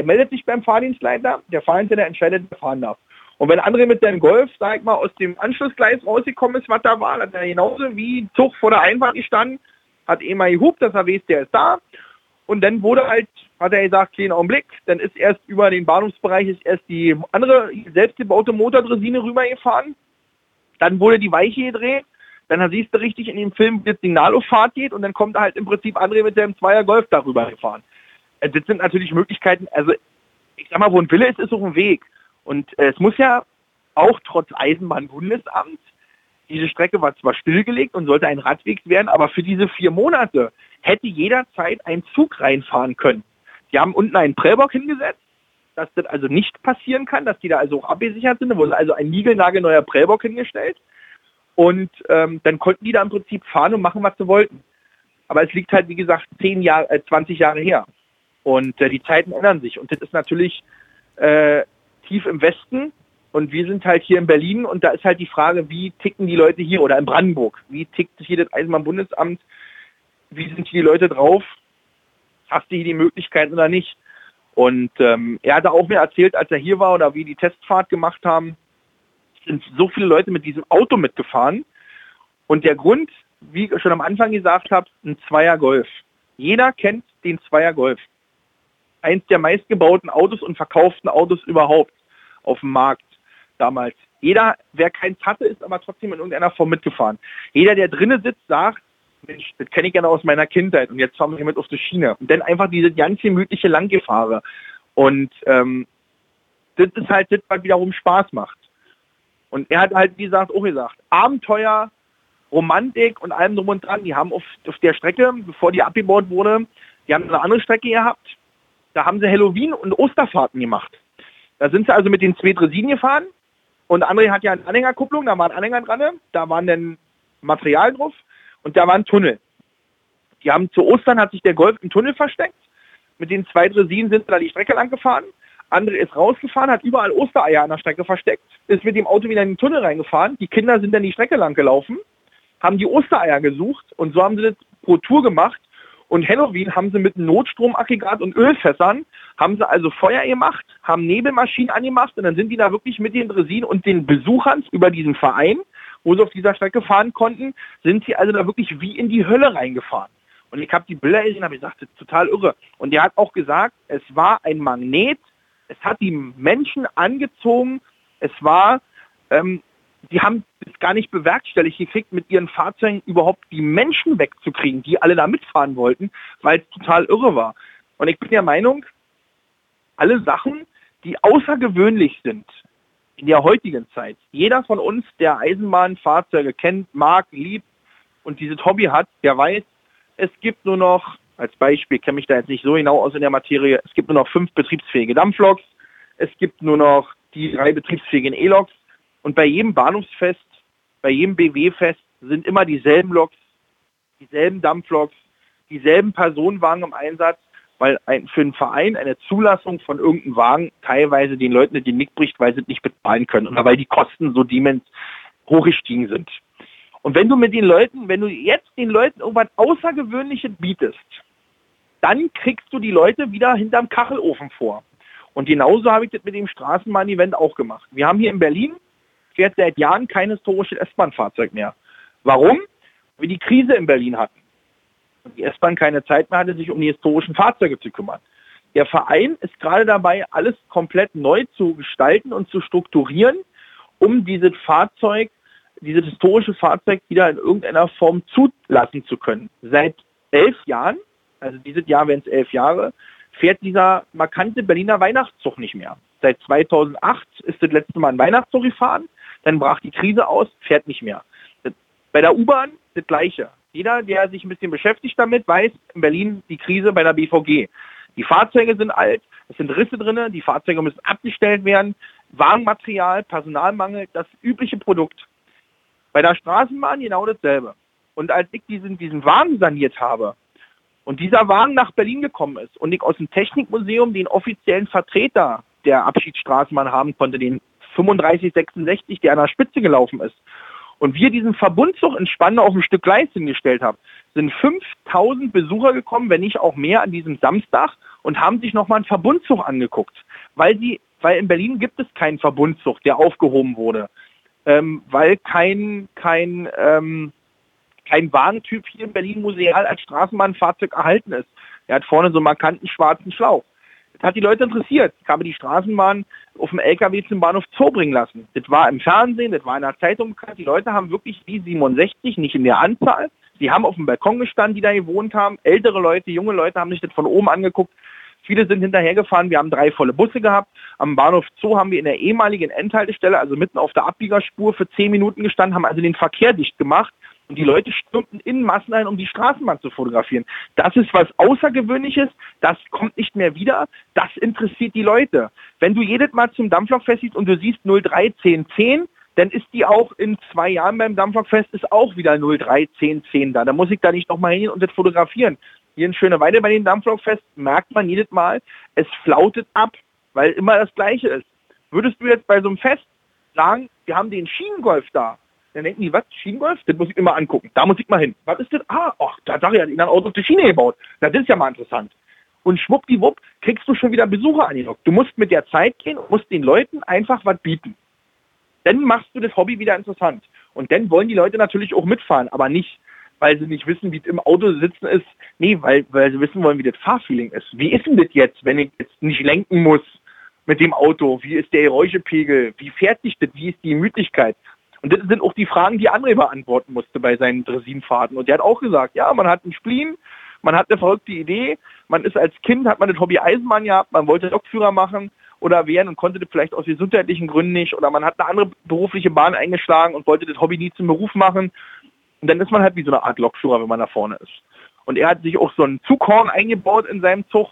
der meldet sich beim Fahrdienstleiter, der Fahrdienstleiter entscheidet, wer fahren darf. Und wenn André mit seinem Golf, sag ich mal, aus dem Anschlussgleis rausgekommen ist, was da war, hat er genauso wie Zug vor der Einfahrt gestanden, hat eh mal gehupt, dass er weiß, der ist da. Und dann wurde halt, hat er gesagt, kleinen Augenblick, dann ist erst über den Bahnhofsbereich ist erst die andere selbstgebaute Motordresine rübergefahren. Dann wurde die Weiche gedreht. Dann siehst du richtig in dem Film, wie das Signal auf Fahrt geht und dann kommt halt im Prinzip André mit seinem Zweier Golf darüber gefahren. Äh, das sind natürlich Möglichkeiten, also ich sag mal, wo ein Wille ist, ist auch ein Weg. Und äh, es muss ja auch trotz Eisenbahnbundesamt Diese Strecke war zwar stillgelegt und sollte ein Radweg werden, aber für diese vier Monate hätte jederzeit ein Zug reinfahren können. Die haben unten einen Prellbock hingesetzt, dass das also nicht passieren kann, dass die da also auch abgesichert sind. Da wurde also ein niegelnagelneuer Prellbock hingestellt. Und ähm, dann konnten die da im Prinzip fahren und machen, was sie wollten. Aber es liegt halt, wie gesagt, zehn Jahre, äh, 20 Jahre her. Und äh, die Zeiten ändern sich. Und das ist natürlich äh, tief im Westen. Und wir sind halt hier in Berlin. Und da ist halt die Frage, wie ticken die Leute hier oder in Brandenburg? Wie tickt hier das Eisenbahnbundesamt? Wie sind hier die Leute drauf? Hast du hier die Möglichkeit oder nicht? Und ähm, er hatte auch mir erzählt, als er hier war oder wie die Testfahrt gemacht haben, sind so viele Leute mit diesem Auto mitgefahren. Und der Grund, wie ich schon am Anfang gesagt habe, ein Zweier Golf. Jeder kennt den Zweier Golf. Eins der meistgebauten Autos und verkauften Autos überhaupt auf dem Markt damals. Jeder, wer keins hatte, ist aber trotzdem in irgendeiner Form mitgefahren. Jeder, der drinnen sitzt, sagt, Mensch, das kenne ich gerne aus meiner Kindheit und jetzt fahren wir mit auf die Schiene. Und dann einfach diese ganz gemütliche Langgefahre. Und ähm, das ist halt das, was wiederum Spaß macht. Und er hat halt, wie gesagt, auch gesagt, Abenteuer, Romantik und allem drum und dran. Die haben auf, auf der Strecke, bevor die abgebaut wurde, die haben eine andere Strecke gehabt. Da haben sie Halloween und Osterfahrten gemacht. Da sind sie also mit den zwei Dresinen gefahren und André hat ja eine Anhängerkupplung, da waren Anhänger dran, da waren dann Material drauf und da war ein Tunnel. Die haben zu Ostern hat sich der Golf im Tunnel versteckt. Mit den zwei Dresinen sind sie da die Strecke lang gefahren. André ist rausgefahren, hat überall Ostereier an der Strecke versteckt, ist mit dem Auto wieder in den Tunnel reingefahren. Die Kinder sind dann die Strecke lang gelaufen, haben die Ostereier gesucht und so haben sie das pro Tour gemacht. Und Halloween haben sie mit Notstromaggregat und Ölfässern, haben sie also Feuer gemacht, haben Nebelmaschinen angemacht und dann sind die da wirklich mit den Dresinen und den Besuchern über diesen Verein, wo sie auf dieser Strecke fahren konnten, sind sie also da wirklich wie in die Hölle reingefahren. Und ich habe die Bilder gesehen, habe gesagt, das ist total irre. Und er hat auch gesagt, es war ein Magnet, es hat die Menschen angezogen, es war, ähm, die haben es gar nicht bewerkstelligt gekriegt, mit ihren Fahrzeugen überhaupt die Menschen wegzukriegen, die alle da mitfahren wollten, weil es total irre war. Und ich bin der Meinung, alle Sachen, die außergewöhnlich sind in der heutigen Zeit, jeder von uns, der Eisenbahnfahrzeuge kennt, mag, liebt und dieses Hobby hat, der weiß, es gibt nur noch, als Beispiel, kenne mich da jetzt nicht so genau aus in der Materie, es gibt nur noch fünf betriebsfähige Dampfloks, es gibt nur noch die drei betriebsfähigen E-Loks und bei jedem Bahnhofsfest, bei jedem BW-Fest sind immer dieselben Loks, dieselben Dampfloks, dieselben Personenwagen im Einsatz, weil ein, für einen Verein eine Zulassung von irgendeinem Wagen teilweise den Leuten den Nick bricht, weil sie es nicht bezahlen können oder weil die Kosten so demens hochgestiegen sind. Und wenn du mit den Leuten, wenn du jetzt den Leuten irgendwas Außergewöhnliches bietest, dann kriegst du die Leute wieder hinterm Kachelofen vor. Und genauso habe ich das mit dem Straßenbahn-Event auch gemacht. Wir haben hier in Berlin, fährt seit Jahren kein historisches S-Bahn-Fahrzeug mehr. Warum? Wir die Krise in Berlin hatten. Und die S-Bahn keine Zeit mehr hatte, sich um die historischen Fahrzeuge zu kümmern. Der Verein ist gerade dabei, alles komplett neu zu gestalten und zu strukturieren, um dieses Fahrzeug dieses historische Fahrzeug wieder in irgendeiner Form zulassen zu können. Seit elf Jahren, also dieses Jahr wären es elf Jahre, fährt dieser markante Berliner Weihnachtszug nicht mehr. Seit 2008 ist das letzte Mal ein Weihnachtszug gefahren, dann brach die Krise aus, fährt nicht mehr. Bei der U-Bahn das Gleiche. Jeder, der sich ein bisschen beschäftigt damit, weiß in Berlin die Krise bei der BVG. Die Fahrzeuge sind alt, es sind Risse drin, die Fahrzeuge müssen abgestellt werden, Wagenmaterial, Personalmangel, das übliche Produkt. Bei der Straßenbahn genau dasselbe. Und als ich diesen, diesen Wagen saniert habe und dieser Wagen nach Berlin gekommen ist und ich aus dem Technikmuseum den offiziellen Vertreter der Abschiedsstraßenbahn haben konnte, den 3566, der an der Spitze gelaufen ist, und wir diesen Verbundzug in Spanne auf ein Stück Gleis hingestellt haben, sind 5000 Besucher gekommen, wenn nicht auch mehr an diesem Samstag und haben sich nochmal einen Verbundzug angeguckt. Weil sie, weil in Berlin gibt es keinen Verbundzug, der aufgehoben wurde ähm, weil kein, kein, ähm, kein Wagentyp hier in Berlin museal als Straßenbahnfahrzeug erhalten ist. Er hat vorne so einen markanten schwarzen Schlauch. Das hat die Leute interessiert. Ich habe die Straßenbahn auf dem LKW zum Bahnhof Zoo bringen lassen. Das war im Fernsehen, das war in der Zeitung bekannt. Die Leute haben wirklich wie 67, nicht in der Anzahl. Sie haben auf dem Balkon gestanden, die da gewohnt haben. Ältere Leute, junge Leute haben sich das von oben angeguckt. Viele sind hinterhergefahren. Wir haben drei volle Busse gehabt. Am Bahnhof Zoo haben wir in der ehemaligen Endhaltestelle, also mitten auf der Abbiegerspur, für zehn Minuten gestanden, haben also den Verkehr dicht gemacht. Und die Leute stürmten in Massen ein, um die Straßenbahn zu fotografieren. Das ist was Außergewöhnliches. Das kommt nicht mehr wieder. Das interessiert die Leute. Wenn du jedes Mal zum Dampflokfest siehst und du siehst 031010, dann ist die auch in zwei Jahren beim Dampflokfest ist auch wieder 031010 da. Da muss ich da nicht nochmal hin und das fotografieren. Hier in Schöneweide bei den Dampflokfest merkt man jedes Mal, es flautet ab, weil immer das Gleiche ist. Würdest du jetzt bei so einem Fest sagen, wir haben den Schienengolf da, dann denken die, was, Schienengolf? Das muss ich mal angucken. Da muss ich mal hin. Was ist das? Ah, ach, da hat ihn ein Auto auf die Schiene gebaut. Na, das ist ja mal interessant. Und schwuppdiwupp kriegst du schon wieder Besucher angelockt. Du musst mit der Zeit gehen und musst den Leuten einfach was bieten. Dann machst du das Hobby wieder interessant. Und dann wollen die Leute natürlich auch mitfahren, aber nicht, weil sie nicht wissen, wie es im Auto sitzen ist. Nee, weil, weil sie wissen wollen, wie das Fahrfeeling ist. Wie ist denn das jetzt, wenn ich jetzt nicht lenken muss mit dem Auto? Wie ist der Geräuschepegel? Wie fährt sich das? Wie ist die Gemütlichkeit? Und das sind auch die Fragen, die André beantworten musste bei seinen Dressinfahrten. Und der hat auch gesagt, ja, man hat einen Spleen, man hat eine verrückte Idee, man ist als Kind, hat man das Hobby Eisenbahn gehabt, man wollte Lokführer machen oder werden und konnte das vielleicht aus gesundheitlichen Gründen nicht oder man hat eine andere berufliche Bahn eingeschlagen und wollte das Hobby nie zum Beruf machen. Und dann ist man halt wie so eine Art Lokführer, wenn man da vorne ist. Und er hat sich auch so ein Zughorn eingebaut in seinem Zug,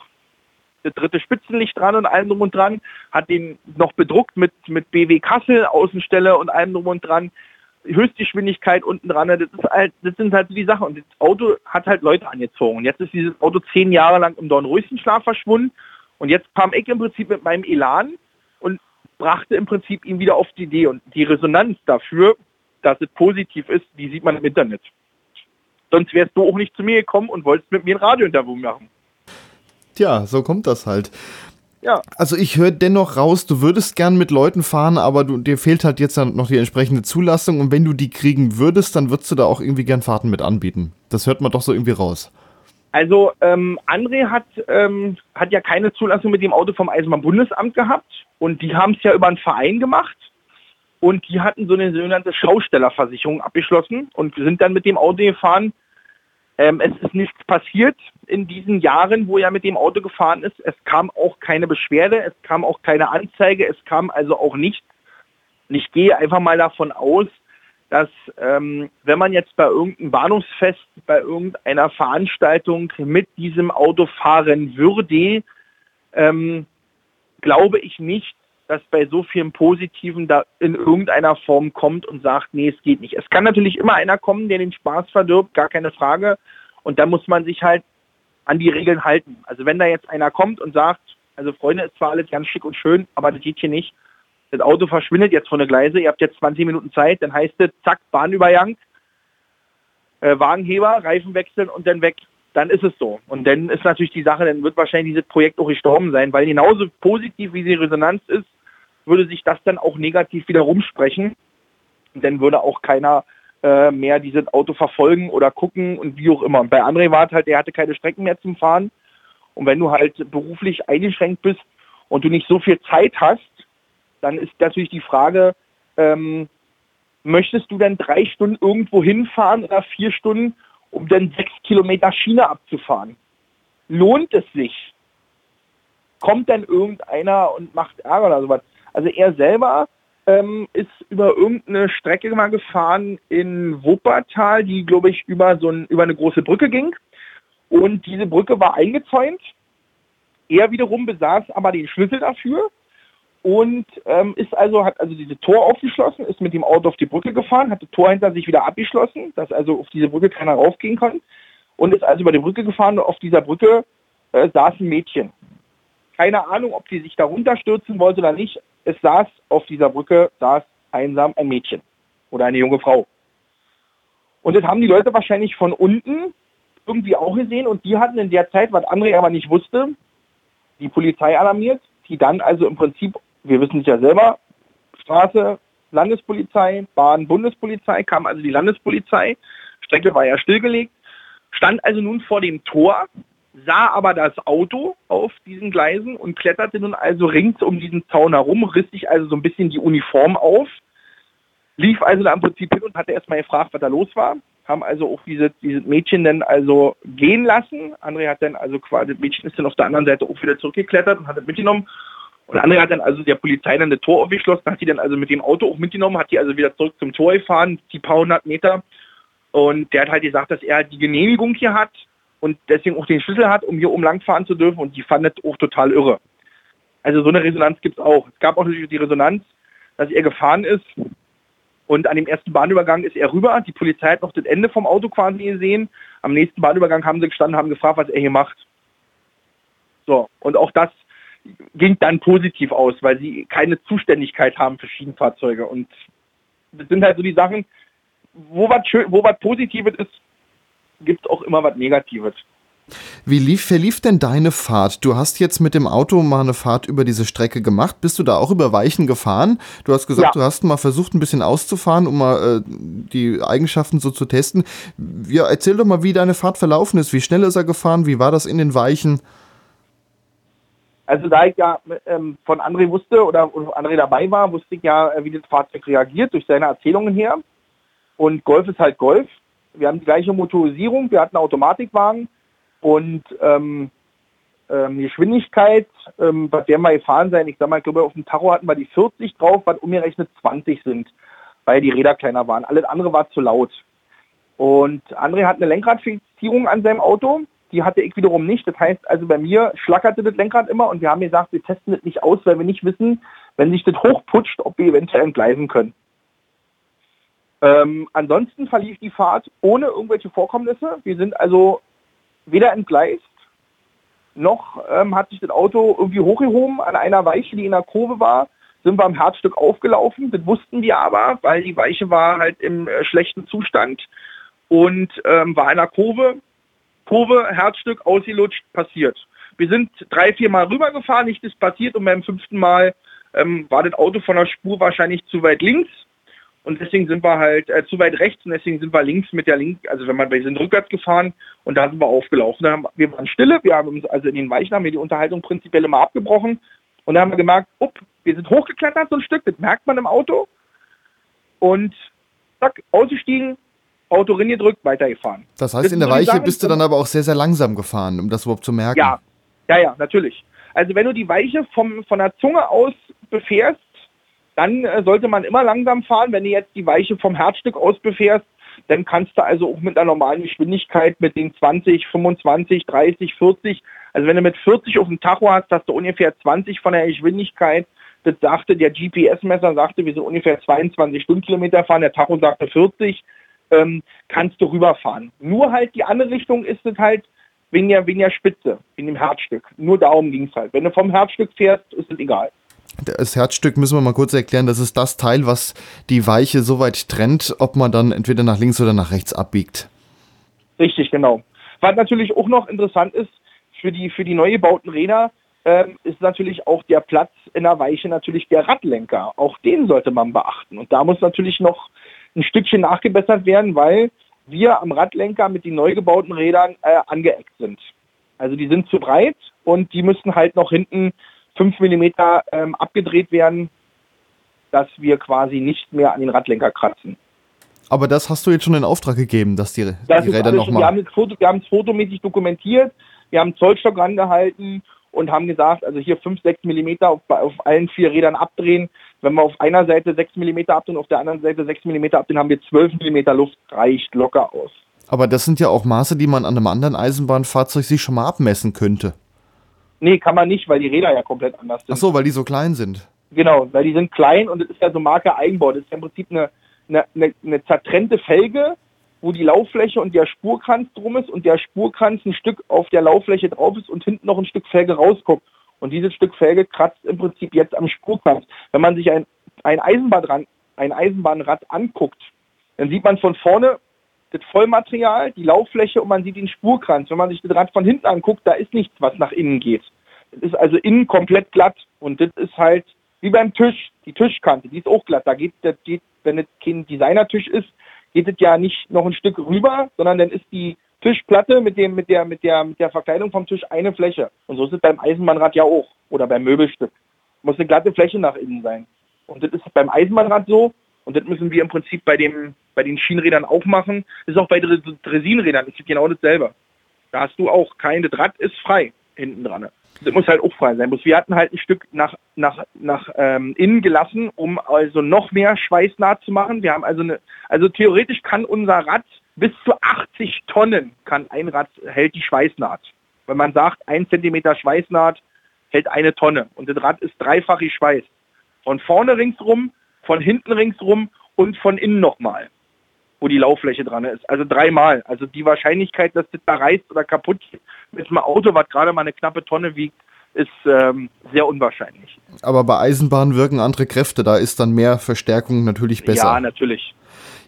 dritte Spitzenlicht dran und allem drum und dran, hat den noch bedruckt mit, mit BW Kassel, Außenstelle und allem drum und dran. Höchstgeschwindigkeit unten dran, das, ist halt, das sind halt die Sachen. Und das Auto hat halt Leute angezogen. Und jetzt ist dieses Auto zehn Jahre lang im Dornröschenschlaf verschwunden. Und jetzt kam ich im Prinzip mit meinem Elan und brachte im Prinzip ihn wieder auf die Idee. Und die Resonanz dafür, dass es positiv ist, die sieht man im Internet. Sonst wärst du auch nicht zu mir gekommen und wolltest mit mir ein Radiointerview machen. Tja, so kommt das halt. Ja. Also ich höre dennoch raus, du würdest gern mit Leuten fahren, aber du, dir fehlt halt jetzt noch die entsprechende Zulassung und wenn du die kriegen würdest, dann würdest du da auch irgendwie gern Fahrten mit anbieten. Das hört man doch so irgendwie raus. Also ähm, André hat, ähm, hat ja keine Zulassung mit dem Auto vom Eisenbahnbundesamt gehabt und die haben es ja über einen Verein gemacht und die hatten so eine sogenannte Schaustellerversicherung abgeschlossen und sind dann mit dem Auto gefahren ähm, es ist nichts passiert in diesen Jahren, wo er mit dem Auto gefahren ist. Es kam auch keine Beschwerde, es kam auch keine Anzeige, es kam also auch nichts. Und ich gehe einfach mal davon aus, dass ähm, wenn man jetzt bei irgendeinem Bahnhofsfest, bei irgendeiner Veranstaltung mit diesem Auto fahren würde, ähm, glaube ich nicht, dass bei so vielen Positiven da in irgendeiner Form kommt und sagt, nee, es geht nicht. Es kann natürlich immer einer kommen, der den Spaß verdirbt, gar keine Frage. Und da muss man sich halt an die Regeln halten. Also wenn da jetzt einer kommt und sagt, also Freunde, ist zwar alles ganz schick und schön, aber das geht hier nicht. Das Auto verschwindet jetzt von der Gleise, ihr habt jetzt 20 Minuten Zeit, dann heißt es, zack, Bahnübergang, äh, Wagenheber, Reifen wechseln und dann weg. Dann ist es so. Und dann ist natürlich die Sache, dann wird wahrscheinlich dieses Projekt auch gestorben sein, weil genauso positiv wie die Resonanz ist, würde sich das dann auch negativ wieder rumsprechen. Dann würde auch keiner äh, mehr dieses Auto verfolgen oder gucken und wie auch immer. Und bei André war es halt, er hatte keine Strecken mehr zum Fahren. Und wenn du halt beruflich eingeschränkt bist und du nicht so viel Zeit hast, dann ist natürlich die Frage, ähm, möchtest du denn drei Stunden irgendwo hinfahren oder vier Stunden, um dann sechs Kilometer Schiene abzufahren? Lohnt es sich? Kommt dann irgendeiner und macht Ärger oder sowas? Also er selber ähm, ist über irgendeine Strecke mal gefahren in Wuppertal, die, glaube ich, über so ein, über eine große Brücke ging. Und diese Brücke war eingezäunt. Er wiederum besaß aber den Schlüssel dafür und ähm, ist also, hat also diese Tor aufgeschlossen, ist mit dem Auto auf die Brücke gefahren, hat das Tor hinter sich wieder abgeschlossen, dass also auf diese Brücke keiner raufgehen kann und ist also über die Brücke gefahren und auf dieser Brücke äh, saß ein Mädchen. Keine Ahnung, ob die sich da runterstürzen wollte oder nicht es saß auf dieser Brücke, saß einsam ein Mädchen oder eine junge Frau. Und das haben die Leute wahrscheinlich von unten irgendwie auch gesehen und die hatten in der Zeit, was André aber nicht wusste, die Polizei alarmiert, die dann also im Prinzip, wir wissen es ja selber, Straße, Landespolizei, Bahn, Bundespolizei, kam also die Landespolizei, Strecke war ja stillgelegt, stand also nun vor dem Tor sah aber das Auto auf diesen Gleisen und kletterte nun also rings um diesen Zaun herum, riss sich also so ein bisschen die Uniform auf, lief also da im Prinzip hin und hatte erstmal gefragt, was da los war, haben also auch dieses, dieses Mädchen dann also gehen lassen. André hat dann also quasi, das Mädchen ist dann auf der anderen Seite auch wieder zurückgeklettert und hat das mitgenommen. Und André hat dann also der Polizei dann das Tor aufgeschlossen, hat die dann also mit dem Auto auch mitgenommen, hat die also wieder zurück zum Tor gefahren, die paar hundert Meter. Und der hat halt gesagt, dass er die Genehmigung hier hat und deswegen auch den Schlüssel hat, um hier oben langfahren zu dürfen. Und die fand das auch total irre. Also so eine Resonanz gibt es auch. Es gab auch natürlich die Resonanz, dass er gefahren ist und an dem ersten Bahnübergang ist er rüber. Die Polizei hat noch das Ende vom Auto quasi gesehen. Am nächsten Bahnübergang haben sie gestanden, haben gefragt, was er hier macht. So, und auch das ging dann positiv aus, weil sie keine Zuständigkeit haben für Schienenfahrzeuge. Und das sind halt so die Sachen, wo was, wo was Positives ist, gibt es auch immer was Negatives. Wie lief, verlief denn deine Fahrt? Du hast jetzt mit dem Auto mal eine Fahrt über diese Strecke gemacht. Bist du da auch über Weichen gefahren? Du hast gesagt, ja. du hast mal versucht, ein bisschen auszufahren, um mal äh, die Eigenschaften so zu testen. Ja, erzähl doch mal, wie deine Fahrt verlaufen ist. Wie schnell ist er gefahren? Wie war das in den Weichen? Also da ich ja ähm, von André wusste oder, André dabei war, wusste ich ja, äh, wie das Fahrzeug reagiert durch seine Erzählungen her. Und Golf ist halt Golf. Wir haben die gleiche Motorisierung, wir hatten Automatikwagen und ähm, ähm, Geschwindigkeit, ähm, was werden wir gefahren sein? Ich sag mal, ich glaube, auf dem Tacho hatten wir die 40 drauf, was umgerechnet 20 sind, weil die Räder kleiner waren. Alles andere war zu laut. Und André hat eine Lenkradfixierung an seinem Auto, die hatte ich wiederum nicht. Das heißt, also bei mir schlackerte das Lenkrad immer und wir haben gesagt, wir testen das nicht aus, weil wir nicht wissen, wenn sich das hochputscht, ob wir eventuell entgleisen können. Ähm, ansonsten verlief die Fahrt ohne irgendwelche Vorkommnisse. Wir sind also weder entgleist, noch ähm, hat sich das Auto irgendwie hochgehoben an einer Weiche, die in der Kurve war, sind wir am Herzstück aufgelaufen. Das wussten wir aber, weil die Weiche war halt im äh, schlechten Zustand und ähm, war in der Kurve. Kurve, Herzstück, ausgelutscht, passiert. Wir sind drei, vier Mal rübergefahren, nichts ist passiert und beim fünften Mal ähm, war das Auto von der Spur wahrscheinlich zu weit links und deswegen sind wir halt äh, zu weit rechts und deswegen sind wir links mit der Link, also wenn man, wir sind rückwärts gefahren und da sind wir aufgelaufen. Haben, wir waren stille, wir haben uns also in den Weichen haben wir die Unterhaltung prinzipiell immer abgebrochen und dann haben wir gemerkt, up, wir sind hochgeklettert so ein Stück, das merkt man im Auto und zack, ausgestiegen, Auto reingedrückt, weitergefahren. Das heißt, in der Weiche sagen, bist du dann aber auch sehr, sehr langsam gefahren, um das überhaupt zu merken. Ja, ja, ja, natürlich. Also wenn du die Weiche vom, von der Zunge aus befährst, dann äh, sollte man immer langsam fahren. Wenn du jetzt die Weiche vom Herzstück aus befährst, dann kannst du also auch mit einer normalen Geschwindigkeit mit den 20, 25, 30, 40, also wenn du mit 40 auf dem Tacho hast, hast du ungefähr 20 von der Geschwindigkeit. Das sagte der GPS-Messer, sagte, wir sind ungefähr 22 Stundenkilometer fahren, der Tacho sagte 40, ähm, kannst du rüberfahren. Nur halt die andere Richtung ist es halt weniger, weniger Spitze, in dem Herzstück. Nur darum ging es halt. Wenn du vom Herzstück fährst, ist es egal. Das Herzstück müssen wir mal kurz erklären. Das ist das Teil, was die Weiche so weit trennt, ob man dann entweder nach links oder nach rechts abbiegt. Richtig, genau. Was natürlich auch noch interessant ist für die, für die neu gebauten Räder, ähm, ist natürlich auch der Platz in der Weiche natürlich der Radlenker. Auch den sollte man beachten. Und da muss natürlich noch ein Stückchen nachgebessert werden, weil wir am Radlenker mit den neu gebauten Rädern äh, angeeckt sind. Also die sind zu breit und die müssen halt noch hinten 5 mm ähm, abgedreht werden, dass wir quasi nicht mehr an den Radlenker kratzen. Aber das hast du jetzt schon in Auftrag gegeben, dass die, das die Räder nochmal... Wir haben es Foto, fotomäßig dokumentiert, wir haben Zollstock rangehalten und haben gesagt, also hier 5, 6 mm auf, auf allen vier Rädern abdrehen. Wenn wir auf einer Seite 6 mm abdrehen, auf der anderen Seite 6 mm abdrehen, haben wir 12 mm Luft, reicht locker aus. Aber das sind ja auch Maße, die man an einem anderen Eisenbahnfahrzeug sich schon mal abmessen könnte. Nee, kann man nicht, weil die Räder ja komplett anders sind. Ach so, weil die so klein sind. Genau, weil die sind klein und es ist ja so Marke Eigenbau. Das ist ja im Prinzip eine, eine, eine, eine zertrennte Felge, wo die Lauffläche und der Spurkranz drum ist und der Spurkranz ein Stück auf der Lauffläche drauf ist und hinten noch ein Stück Felge rausguckt. Und dieses Stück Felge kratzt im Prinzip jetzt am Spurkranz. Wenn man sich ein, ein, Eisenbahnrad, ein Eisenbahnrad anguckt, dann sieht man von vorne das Vollmaterial, die Lauffläche und man sieht den Spurkranz. Wenn man sich das Rad von hinten anguckt, da ist nichts, was nach innen geht. Es ist also innen komplett glatt und das ist halt wie beim Tisch, die Tischkante, die ist auch glatt. Da geht, das geht wenn es kein Designertisch ist, geht es ja nicht noch ein Stück rüber, sondern dann ist die Tischplatte mit dem mit der mit der mit der Verkleidung vom Tisch eine Fläche. Und so ist es beim Eisenbahnrad ja auch oder beim Möbelstück. Muss eine glatte Fläche nach innen sein. Und das ist beim Eisenbahnrad so Und das müssen wir im Prinzip bei, dem, bei den Schienenrädern auch machen. Das ist auch bei Dresinrädern, das genau dasselbe. Da hast du auch keine, Draht ist frei hinten dran. Das muss halt auch frei sein. Wir hatten halt ein Stück nach, nach, nach ähm, innen gelassen, um also noch mehr Schweißnaht zu machen. Wir haben also eine, also theoretisch kann unser Rad bis zu 80 Tonnen kann ein Rad hält die Schweißnaht. Wenn man sagt, ein Zentimeter Schweißnaht hält eine Tonne und das Rad ist dreifach Schweiß. Von vorne ringsrum, von hinten ringsrum und von innen nochmal, wo die Lauffläche dran ist. Also dreimal. Also die Wahrscheinlichkeit, dass das da reißt oder kaputt geht mit einem Auto, was gerade mal eine knappe Tonne wiegt, ist ähm, sehr unwahrscheinlich. Aber bei Eisenbahn wirken andere Kräfte, da ist dann mehr Verstärkung natürlich besser. Ja, natürlich.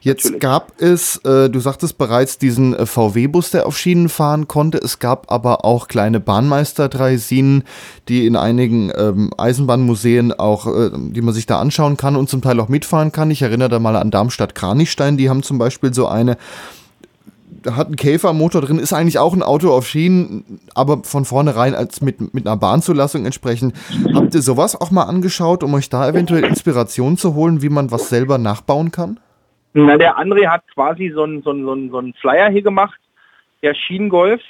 Jetzt Natürlich. gab es, äh, du sagtest bereits, diesen äh, VW-Bus, der auf Schienen fahren konnte. Es gab aber auch kleine Bahnmeister-Draisinen, die in einigen ähm, Eisenbahnmuseen auch, äh, die man sich da anschauen kann und zum Teil auch mitfahren kann. Ich erinnere da mal an Darmstadt-Kranichstein, die haben zum Beispiel so eine da hat ein Käfermotor drin, ist eigentlich auch ein Auto auf Schienen, aber von vornherein als mit, mit einer Bahnzulassung entsprechend. Habt ihr sowas auch mal angeschaut, um euch da eventuell Inspiration zu holen, wie man was selber nachbauen kann? Na, der André hat quasi so einen so so so einen Flyer hier gemacht, der Schienengolf.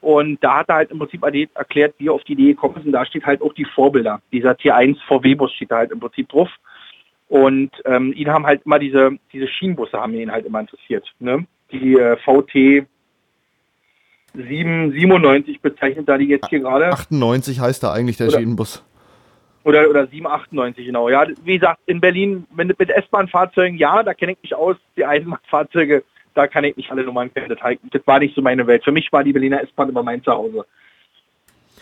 Und da hat er halt im Prinzip erklärt, wie er auf die Idee gekommen ist. Und da steht halt auch die Vorbilder. Dieser T1 VW-Bus steht da halt im Prinzip drauf. Und ähm, ihn haben halt immer diese, diese Schienenbusse haben ihn halt immer interessiert. Ne? Die äh, VT 797 bezeichnet da die jetzt hier gerade. 98 heißt da eigentlich der Oder, Schienenbus. Oder, oder 798, genau. Ja, wie gesagt, in Berlin wenn, mit S-Bahn-Fahrzeugen, ja, da kenne ich mich aus. Die Eisenbahnfahrzeuge, da kann ich nicht alle Nummern kennen. Das, das war nicht so meine Welt. Für mich war die Berliner S-Bahn immer mein Zuhause.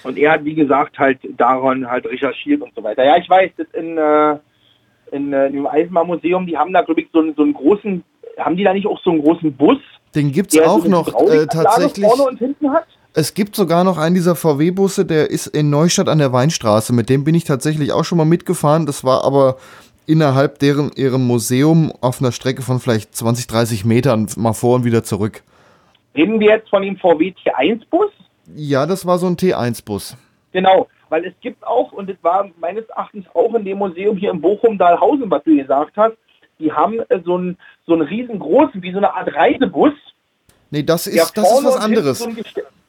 Und er hat, wie gesagt, halt daran halt recherchiert und so weiter. Ja, ich weiß, das in, äh, in, äh, im Eisenbahnmuseum, die haben da, glaube ich, so, so einen großen, haben die da nicht auch so einen großen Bus? Den gibt es auch so noch äh, tatsächlich. Vorne und hinten hat? Es gibt sogar noch einen dieser VW-Busse, der ist in Neustadt an der Weinstraße. Mit dem bin ich tatsächlich auch schon mal mitgefahren. Das war aber innerhalb deren ihrem Museum auf einer Strecke von vielleicht 20, 30 Metern mal vor und wieder zurück. Reden wir jetzt von dem VW T1-Bus? Ja, das war so ein T1-Bus. Genau, weil es gibt auch, und das war meines Erachtens auch in dem Museum hier in Bochum-Dahlhausen, was du gesagt hast, die haben äh, so einen, so einen riesengroßen, wie so eine Art Reisebus. Nee, das ist, das ist was anderes. So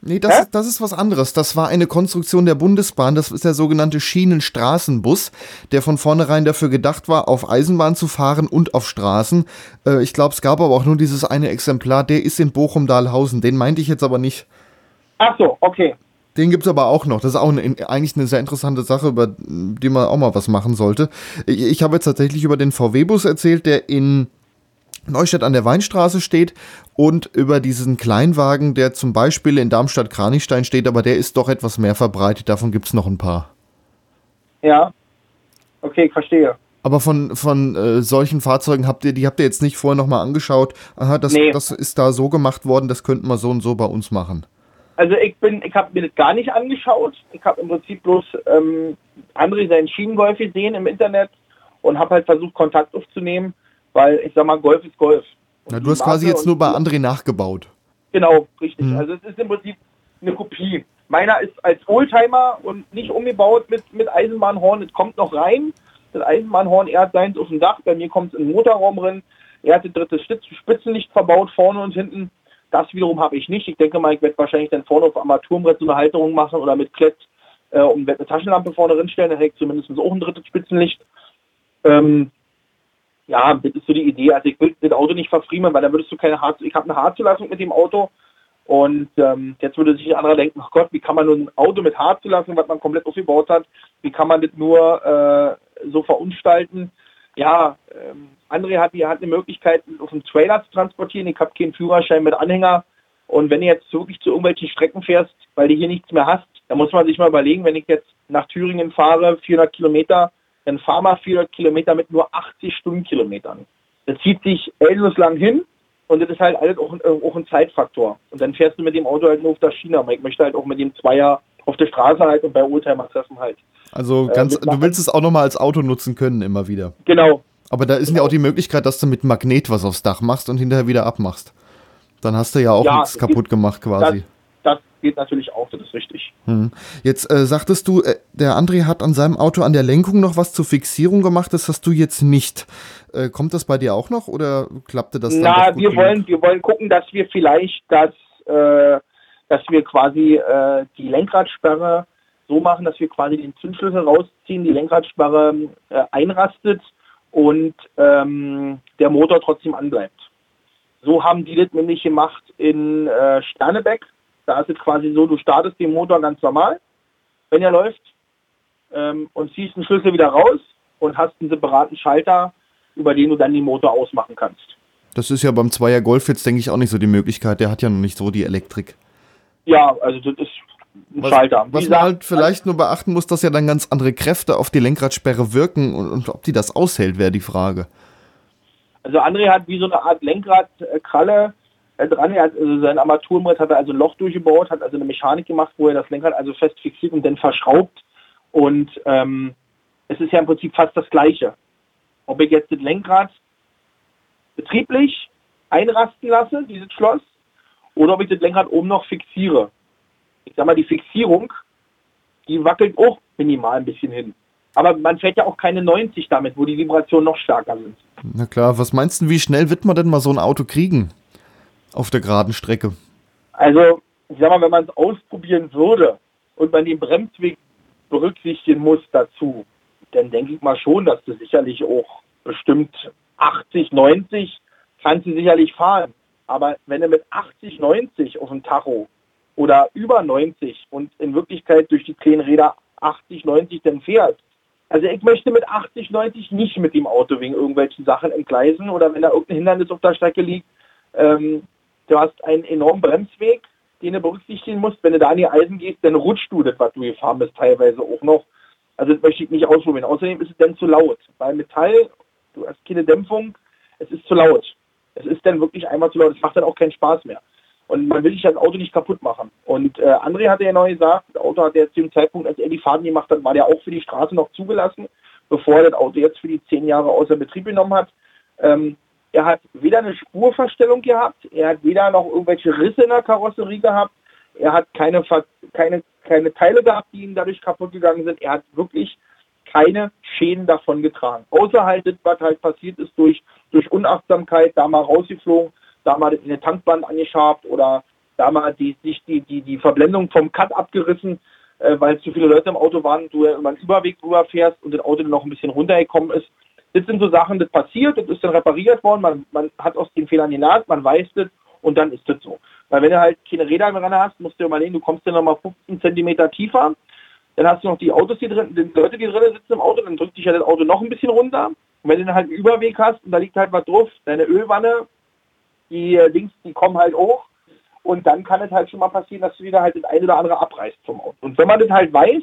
Nee, das, ist, das ist was anderes. Das war eine Konstruktion der Bundesbahn. Das ist der sogenannte Schienenstraßenbus, der von vornherein dafür gedacht war, auf Eisenbahn zu fahren und auf Straßen. Äh, ich glaube, es gab aber auch nur dieses eine Exemplar. Der ist in Bochum-Dahlhausen. Den meinte ich jetzt aber nicht. Ach so, okay. Den gibt es aber auch noch. Das ist auch eine, eigentlich eine sehr interessante Sache, über die man auch mal was machen sollte. Ich, ich habe jetzt tatsächlich über den VW-Bus erzählt, der in Neustadt an der Weinstraße steht und über diesen Kleinwagen, der zum Beispiel in Darmstadt-Kranichstein steht, aber der ist doch etwas mehr verbreitet. Davon gibt es noch ein paar. Ja, okay, ich verstehe. Aber von, von äh, solchen Fahrzeugen habt ihr, die habt ihr jetzt nicht vorher nochmal angeschaut. Aha, das, nee. das ist da so gemacht worden, das könnten wir so und so bei uns machen. Also ich bin, ich habe mir das gar nicht angeschaut. Ich habe im Prinzip bloß ähm, André seinen Schienengolf gesehen im Internet und habe halt versucht, Kontakt aufzunehmen weil ich sag mal, Golf ist Golf. Na, du hast quasi jetzt nur bei André nachgebaut. Genau, richtig. Mhm. Also es ist im Prinzip eine Kopie. Meiner ist als Oldtimer und nicht umgebaut mit, mit Eisenbahnhorn. Es kommt noch rein. Das Eisenbahnhorn, er hat seins auf dem Dach, bei mir kommt es in den Motorraum drin. Er hat das dritte Spitzenlicht verbaut, vorne und hinten. Das wiederum habe ich nicht. Ich denke mal, ich werde wahrscheinlich dann vorne auf Armaturenbrett so eine Halterung machen oder mit Klett äh, und werde eine Taschenlampe vorne drinstellen. Da hätte ich zumindest auch ein drittes Spitzenlicht. Ähm, ja, das ist so die Idee. Also ich will das Auto nicht verfriemen, weil dann würdest du keine Hart, ich habe eine Haarzulassung mit dem Auto und ähm, jetzt würde sich ein anderer denken, ach Gott, wie kann man nur ein Auto mit Haarzulassung, was man komplett aufgebaut hat, wie kann man das nur äh, so verunstalten? Ja, ähm, André hat, hat eine Möglichkeit, auf dem Trailer zu transportieren. Ich habe keinen Führerschein mit Anhänger. Und wenn du jetzt wirklich zu irgendwelchen Strecken fährst, weil du hier nichts mehr hast, dann muss man sich mal überlegen, wenn ich jetzt nach Thüringen fahre, 400 Kilometer, dann fahr mal 400 Kilometer mit nur 80 Stundenkilometern. Das zieht sich endlos hin und das ist halt alles auch ein, auch ein Zeitfaktor. Und dann fährst du mit dem Auto halt nur auf der Schiene, aber ich möchte halt auch mit dem Zweier auf der Straße halt und bei Oldtimer-Treffen halt. Also äh, ganz, äh, du willst es auch nochmal als Auto nutzen können, immer wieder. Genau. Aber da ist genau. ja auch die Möglichkeit, dass du mit Magnet was aufs Dach machst und hinterher wieder abmachst. Dann hast du ja auch ja, nichts kaputt gemacht quasi. Das, das, geht natürlich auch, das ist richtig. Hm. Jetzt äh, sagtest du, äh, der André hat an seinem Auto an der Lenkung noch was zur Fixierung gemacht, das hast du jetzt nicht. Äh, kommt das bei dir auch noch oder klappte das Na, dann wir wollen, wir wollen gucken, dass wir vielleicht das, äh, dass wir quasi äh, die Lenkradsperre so machen, dass wir quasi den Zündschlüssel rausziehen, die Lenkradsperre äh, einrastet und ähm, der Motor trotzdem anbleibt. So haben die das nämlich gemacht in Sternebeck. Da ist es quasi so, du startest den Motor ganz normal, wenn er läuft, ähm, und ziehst den Schlüssel wieder raus und hast einen separaten Schalter, über den du dann den Motor ausmachen kannst. Das ist ja beim Zweier Golf jetzt, denke ich, auch nicht so die Möglichkeit. Der hat ja noch nicht so die Elektrik. Ja, also das ist ein was, Schalter. Was man halt vielleicht nur beachten muss, dass ja dann ganz andere Kräfte auf die Lenkradsperre wirken und, und ob die das aushält, wäre die Frage. Also André hat wie so eine Art Lenkradkralle äh, dran. Er hat also sein Armaturenbrett hat er also ein Loch durchgebaut, hat also eine Mechanik gemacht, wo er das Lenkrad also fest fixiert und dann verschraubt. Und ähm, es ist ja im Prinzip fast das Gleiche. Ob ich jetzt das Lenkrad betrieblich einrasten lasse, dieses Schloss, oder ob ich das Lenkrad oben noch fixiere. Ich sag mal, die Fixierung, die wackelt auch minimal ein bisschen hin. Aber man fährt ja auch keine 90 damit, wo die Vibrationen noch stärker sind. Na klar, was meinst du, wie schnell wird man denn mal so ein Auto kriegen? Auf der geraden Strecke. Also, ich sag mal, wenn man es ausprobieren würde und man den Bremsweg berücksichtigen muss dazu, dann denke ich mal schon, dass du sicherlich auch bestimmt 80, 90 kannst du sicherlich fahren. Aber wenn du mit 80, 90 auf dem Tacho oder über 90 und in Wirklichkeit durch die kleinen Räder 80, 90 dann fährst, also ich möchte mit 80, 90 nicht mit dem Auto wegen irgendwelchen Sachen entgleisen oder wenn da irgendein Hindernis auf der Strecke liegt. Ähm, du hast einen enormen Bremsweg, den du berücksichtigen musst. Wenn du da an die Eisen gehst, dann rutscht du das, was du gefahren bist, teilweise auch noch. Also das möchte ich nicht ausprobieren. Außerdem ist es dann zu laut. Bei Metall, du hast keine Dämpfung, es ist zu laut. Es ist dann wirklich einmal zu laut. Es macht dann auch keinen Spaß mehr. Und man will sich das Auto nicht kaputt machen. Und äh, André hatte ja noch gesagt, das Auto hat er zu dem Zeitpunkt, als er die Fahrten gemacht hat, war der auch für die Straße noch zugelassen, bevor er das Auto jetzt für die zehn Jahre außer Betrieb genommen hat. Ähm, er hat weder eine Spurverstellung gehabt, er hat weder noch irgendwelche Risse in der Karosserie gehabt, er hat keine, keine, keine Teile gehabt, die ihm dadurch kaputt gegangen sind. Er hat wirklich keine Schäden davon getragen. Außer halt was halt passiert ist durch, durch Unachtsamkeit, da mal rausgeflogen, da mal eine Tankband angeschabt oder da mal die, sich die, die, die Verblendung vom Cut abgerissen, äh, weil zu viele Leute im Auto waren, du immer einen Überweg drüber fährst und das Auto noch ein bisschen runtergekommen ist. Das sind so Sachen, das passiert, das ist dann repariert worden, man, man hat aus den Fehlern gelernt, man weiß das und dann ist das so. Weil wenn du halt keine Räder mehr dran hast, musst du überlegen, du kommst dann nochmal 15 Zentimeter tiefer, dann hast du noch die Autos, die drin, die Leute, die drin sitzen im Auto, dann drückt dich ja das Auto noch ein bisschen runter. Und wenn du dann halt einen Überweg hast und da liegt halt was drauf, deine Ölwanne die äh, Dings, die kommen halt hoch. Und dann kann es halt schon mal passieren, dass du wieder halt das eine oder andere abreißt vom Auto. Und wenn man das halt weiß,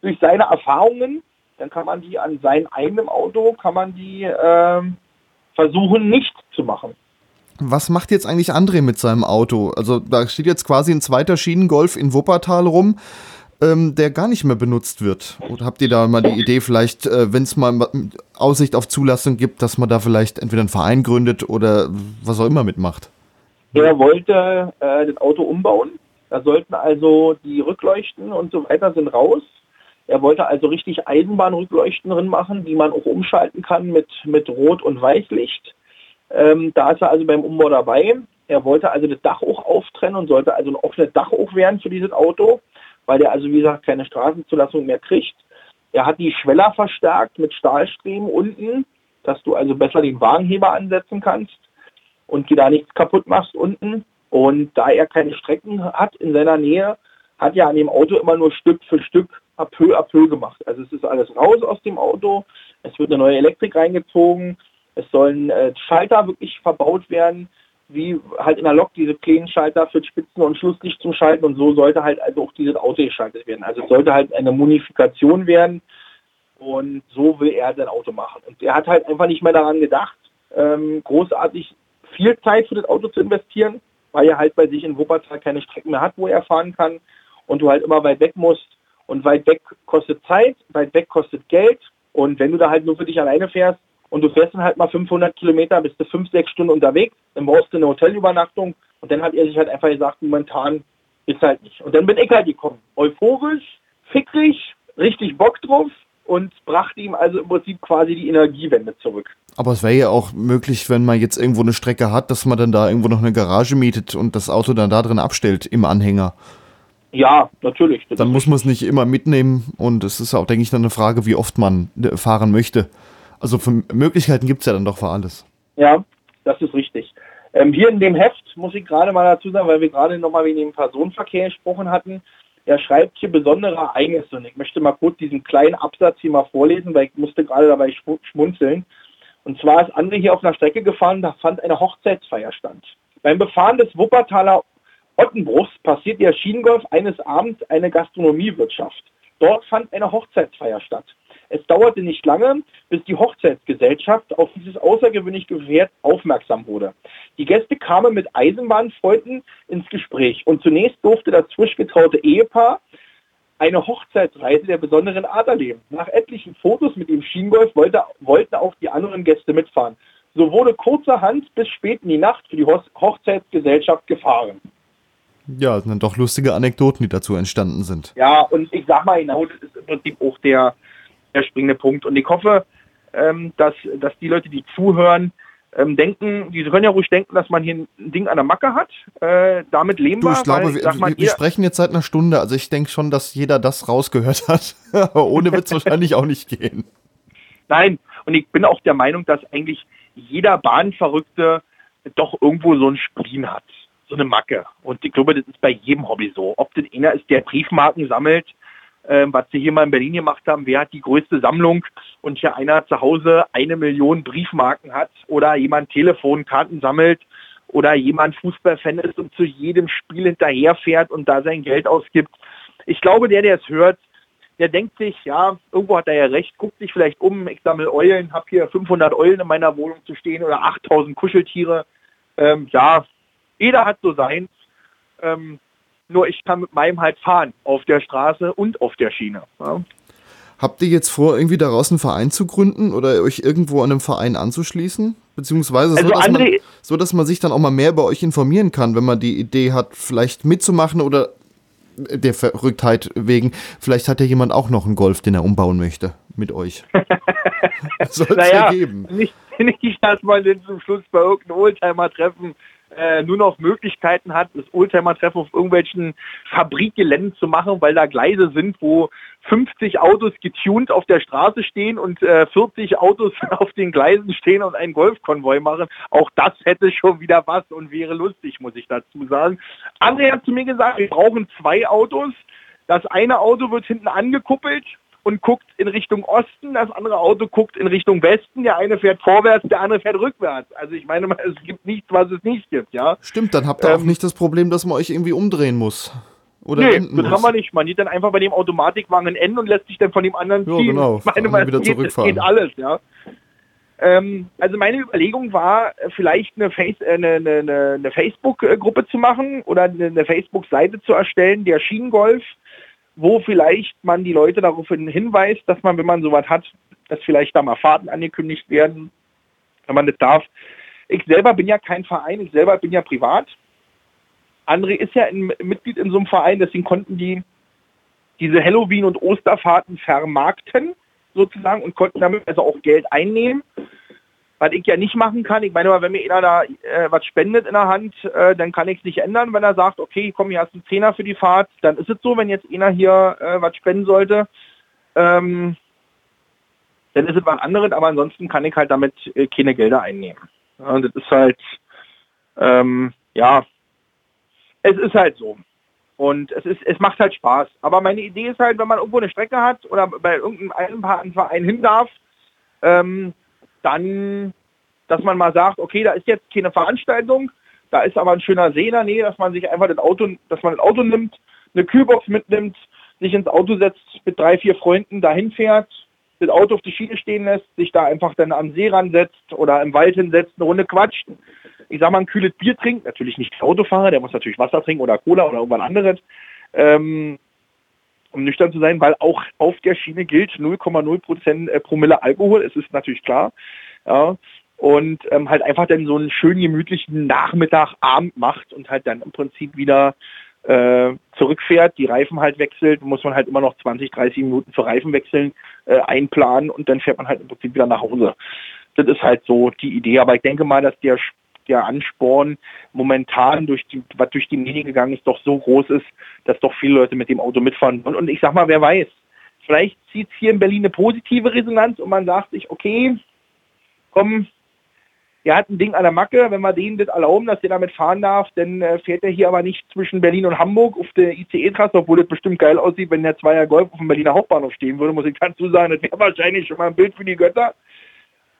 durch seine Erfahrungen, dann kann man die an seinem eigenen Auto, kann man die äh, versuchen nicht zu machen. Was macht jetzt eigentlich André mit seinem Auto? Also da steht jetzt quasi ein zweiter Schienengolf in Wuppertal rum ähm, der gar nicht mehr benutzt wird? Oder habt ihr da mal die Idee, vielleicht, äh, wenn es mal Aussicht auf Zulassung gibt, dass man da vielleicht entweder einen Verein gründet oder was auch immer mitmacht? Er wollte äh, das Auto umbauen. Da sollten also die Rückleuchten und so weiter sind raus. Er wollte also richtig Eisenbahnrückleuchten drin machen, die man auch umschalten kann mit, mit Rot- und Weißlicht. Ähm, da ist er also beim Umbau dabei. Er wollte also das Dach auch auftrennen und sollte also ein offenes Dach auch werden für dieses Auto weil der also, wie gesagt, keine Straßenzulassung mehr kriegt. Er hat die Schweller verstärkt mit Stahlstreben unten, dass du also besser den Wagenheber ansetzen kannst und dir da nichts kaputt machst unten. Und da er keine Strecken hat in seiner Nähe, hat er an dem Auto immer nur Stück für Stück à peu à peu gemacht. Also es ist alles raus aus dem Auto, es wird eine neue Elektrik reingezogen, es sollen äh, Schalter wirklich verbaut werden, wie halt in der Lok diese kleinen Schalter für Spitzen- und Schlusslicht zum Schalten und so sollte halt also auch dieses Auto geschaltet werden. Also es sollte halt eine Modifikation werden und so will er sein Auto machen. Und er hat halt einfach nicht mehr daran gedacht, ähm, großartig viel Zeit für das Auto zu investieren, weil er halt bei sich in Wuppertal keine Strecken mehr hat, wo er fahren kann und du halt immer weit weg musst und weit weg kostet Zeit, weit weg kostet Geld und wenn du da halt nur für dich alleine fährst, und du fährst dann halt mal 500 Kilometer, bist du fünf, sechs Stunden unterwegs, dann brauchst du eine Hotelübernachtung und dann hat er sich halt einfach gesagt, momentan Ist halt nicht. Und dann bin ich halt gekommen. Euphorisch, fickrig, richtig Bock drauf und brachte ihm also im Prinzip quasi die Energiewende zurück. Aber es wäre ja auch möglich, wenn man jetzt irgendwo eine Strecke hat, dass man dann da irgendwo noch eine Garage mietet und das Auto dann da drin abstellt im Anhänger. Ja, natürlich. Dann muss man es nicht immer mitnehmen und es ist auch, denke ich, dann eine Frage, wie oft man äh, fahren möchte. Also Möglichkeiten gibt es ja dann doch für alles. Ja, das ist richtig. Ähm, hier in dem Heft muss ich gerade mal dazu sagen, weil wir gerade nochmal wegen dem Personenverkehr gesprochen hatten. Er schreibt hier besondere Ereignisse und ich möchte mal kurz diesen kleinen Absatz hier mal vorlesen, weil ich musste gerade dabei schmunzeln. Und zwar ist André hier auf einer Strecke gefahren, da fand eine Hochzeitsfeier stand. Beim Befahren des Wuppertaler Ottenbruchs passiert der Schienengolf eines Abends eine Gastronomiewirtschaft. Dort fand eine Hochzeitsfeier statt. Es dauerte nicht lange, bis die Hochzeitsgesellschaft auf dieses außergewöhnliche Gefährt aufmerksam wurde. Die Gäste kamen mit Eisenbahnfreunden ins Gespräch und zunächst durfte das frisch getraute Ehepaar eine Hochzeitsreise der besonderen Art erleben. Nach etlichen Fotos mit dem Schienengolf wollte, wollten auch die anderen Gäste mitfahren. So wurde kurzerhand bis spät in die Nacht für die Hochzeitsgesellschaft gefahren. Ja, sind doch lustige Anekdoten, die dazu entstanden sind. Ja, und ich sag mal genau, das ist im Prinzip auch der, der springende Punkt. Und ich hoffe, ähm, dass, dass die Leute, die zuhören, ähm, denken, die können ja ruhig denken, dass man hier ein Ding an der Macke hat. Äh, damit leben du, ich glaube, weil, wir, mal, wir sprechen jetzt seit einer Stunde. Also ich denke schon, dass jeder das rausgehört hat. Aber <laughs> ohne wird es wahrscheinlich auch nicht gehen. Nein, und ich bin auch der Meinung, dass eigentlich jeder Bahnverrückte doch irgendwo so ein Spleen hat so eine Macke. Und ich glaube, das ist bei jedem Hobby so. Ob das einer ist, der Briefmarken sammelt, äh, was sie hier mal in Berlin gemacht haben, wer hat die größte Sammlung und hier einer zu Hause eine Million Briefmarken hat oder jemand Telefonkarten sammelt oder jemand Fußballfan ist und zu jedem Spiel hinterherfährt und da sein Geld ausgibt. Ich glaube, der, der es hört, der denkt sich, ja, irgendwo hat er ja recht, guckt sich vielleicht um, ich sammle Eulen, habe hier 500 Eulen in meiner Wohnung zu stehen oder 8000 Kuscheltiere. Ähm, ja, jeder hat so sein. Ähm, nur ich kann mit meinem halt fahren auf der Straße und auf der Schiene. Ja. Habt ihr jetzt vor, irgendwie daraus einen Verein zu gründen oder euch irgendwo an einem Verein anzuschließen? Beziehungsweise so, also dass man, so, dass man sich dann auch mal mehr über euch informieren kann, wenn man die Idee hat, vielleicht mitzumachen oder der Verrücktheit wegen, vielleicht hat ja jemand auch noch einen Golf, den er umbauen möchte mit euch. <laughs> Soll es naja, ja geben. Nicht, nicht, dass man den zum Schluss bei irgendeinem Oldtimer treffen äh, nur noch Möglichkeiten hat, das Oldtimer-Treffen auf irgendwelchen Fabrikgeländen zu machen, weil da Gleise sind, wo 50 Autos getuned auf der Straße stehen und äh, 40 Autos <laughs> auf den Gleisen stehen und einen Golfkonvoi machen. Auch das hätte schon wieder was und wäre lustig, muss ich dazu sagen. André hat zu mir gesagt, wir brauchen zwei Autos. Das eine Auto wird hinten angekuppelt und guckt in Richtung Osten, das andere Auto guckt in Richtung Westen, der eine fährt vorwärts, der andere fährt rückwärts. Also ich meine, <laughs> es gibt nichts, was es nicht gibt, ja. Stimmt, dann habt ihr ähm, auch nicht das Problem, dass man euch irgendwie umdrehen muss. Oder nee, das muss. haben wir nicht. Man sieht dann einfach bei dem Automatikwagen ein N und lässt sich dann von dem anderen ziehen. Ja, genau. Ich meine, man wieder geht, geht alles, ja. Ähm, also meine Überlegung war, vielleicht eine, Face, äh, eine, eine, eine Facebook-Gruppe zu machen oder eine Facebook-Seite zu erstellen, der Schienengolf, wo vielleicht man die Leute darauf hinweist, dass man, wenn man sowas hat, dass vielleicht da mal Fahrten angekündigt werden, wenn man das darf. Ich selber bin ja kein Verein, ich selber bin ja privat. André ist ja ein Mitglied in so einem Verein, deswegen konnten die diese Halloween- und Osterfahrten vermarkten sozusagen und konnten damit also auch Geld einnehmen was ich ja nicht machen kann. Ich meine, wenn mir einer da äh, was spendet in der Hand, äh, dann kann ich es nicht ändern. Wenn er sagt, okay, komm, hier hast du einen Zehner für die Fahrt, dann ist es so. Wenn jetzt einer hier äh, was spenden sollte, ähm, dann ist es was anderes. Aber ansonsten kann ich halt damit äh, keine Gelder einnehmen. Und das ist halt, ähm, ja, es ist halt so. Und es ist, es macht halt Spaß. Aber meine Idee ist halt, wenn man irgendwo eine Strecke hat oder bei irgendeinem Eisenbahnverein hin darf, ähm, dann, dass man mal sagt, okay, da ist jetzt keine Veranstaltung, da ist aber ein schöner See in der Nähe, dass man sich einfach das Auto, dass man das Auto nimmt, eine Kühlbox mitnimmt, sich ins Auto setzt, mit drei, vier Freunden dahin fährt, das Auto auf die Schiene stehen lässt, sich da einfach dann am See ransetzt oder im Wald hinsetzt, eine Runde quatscht. Ich sag mal, ein kühles Bier trinkt, natürlich nicht Autofahrer, der muss natürlich Wasser trinken oder Cola oder irgendwas anderes. Ähm, um nüchtern zu sein, weil auch auf der Schiene gilt 0,0 Prozent äh, Promille Alkohol, es ist natürlich klar. Ja, und ähm, halt einfach dann so einen schönen gemütlichen Nachmittag, Abend macht und halt dann im Prinzip wieder äh, zurückfährt, die Reifen halt wechselt, muss man halt immer noch 20, 30 Minuten für Reifen wechseln, äh, einplanen und dann fährt man halt im Prinzip wieder nach Hause. Das ist halt so die Idee. Aber ich denke mal, dass der, der Ansporn momentan durch die, was durch die Medien gegangen ist, doch so groß ist, dass doch viele Leute mit dem Auto mitfahren. Und, und ich sag mal, wer weiß, vielleicht zieht es hier in Berlin eine positive Resonanz und man sagt sich, okay, komm, er hat ein Ding an der Macke, wenn wir denen das erlauben, dass der damit fahren darf, dann äh, fährt er hier aber nicht zwischen Berlin und Hamburg auf der ICE-Trasse, obwohl das bestimmt geil aussieht, wenn der Zweier Golf auf dem Berliner Hauptbahnhof stehen würde, muss ich dazu sagen, das wäre wahrscheinlich schon mal ein Bild für die Götter.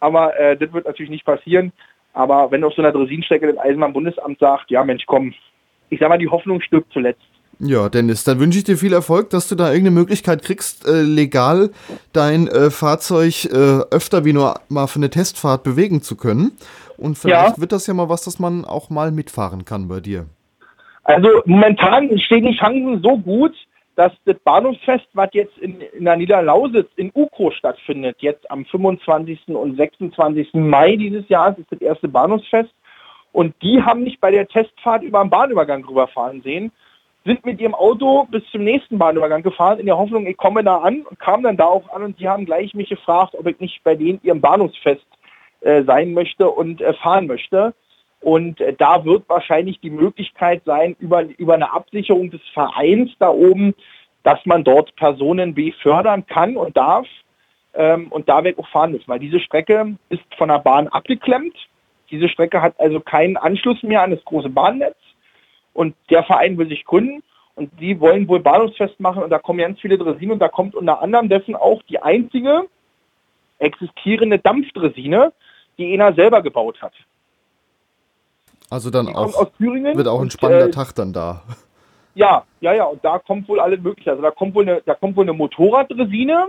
Aber äh, das wird natürlich nicht passieren. Aber wenn auf so einer Dresinstrecke das Eisenbahnbundesamt sagt, ja Mensch, komm, ich sag mal, die Hoffnung stirbt zuletzt. Ja, Dennis, dann wünsche ich dir viel Erfolg, dass du da irgendeine Möglichkeit kriegst, äh, legal dein äh, Fahrzeug äh, öfter wie nur mal für eine Testfahrt bewegen zu können. Und vielleicht ja. wird das ja mal was, dass man auch mal mitfahren kann bei dir. Also momentan stehen die Chancen so gut, dass das Bahnhofsfest, was jetzt in, in der Niederlausitz in Ukro stattfindet, jetzt am 25. und 26. Mai dieses Jahres, ist das erste Bahnhofsfest. Und die haben mich bei der Testfahrt über den Bahnübergang rüberfahren sehen sind mit ihrem Auto bis zum nächsten Bahnübergang gefahren, in der Hoffnung, ich komme da an und kam dann da auch an und die haben gleich mich gefragt, ob ich nicht bei denen ihrem Bahnhofsfest äh, sein möchte und äh, fahren möchte. Und äh, da wird wahrscheinlich die Möglichkeit sein, über, über eine Absicherung des Vereins da oben, dass man dort Personen befördern kann und darf. Ähm, und da ich auch fahren müssen, weil diese Strecke ist von der Bahn abgeklemmt. Diese Strecke hat also keinen Anschluss mehr an das große Bahnnetz. Und der Verein will sich gründen und die wollen wohl Bahnhofsfest machen und da kommen ganz viele Dresinen und da kommt unter anderem dessen auch die einzige existierende Dampfdresine, die Ena selber gebaut hat. Also dann auch wird auch ein spannender und, äh, Tag dann da. Ja, ja, ja, und da kommt wohl alles mögliche. Also da kommt wohl eine, da kommt wohl eine Motorraddresine,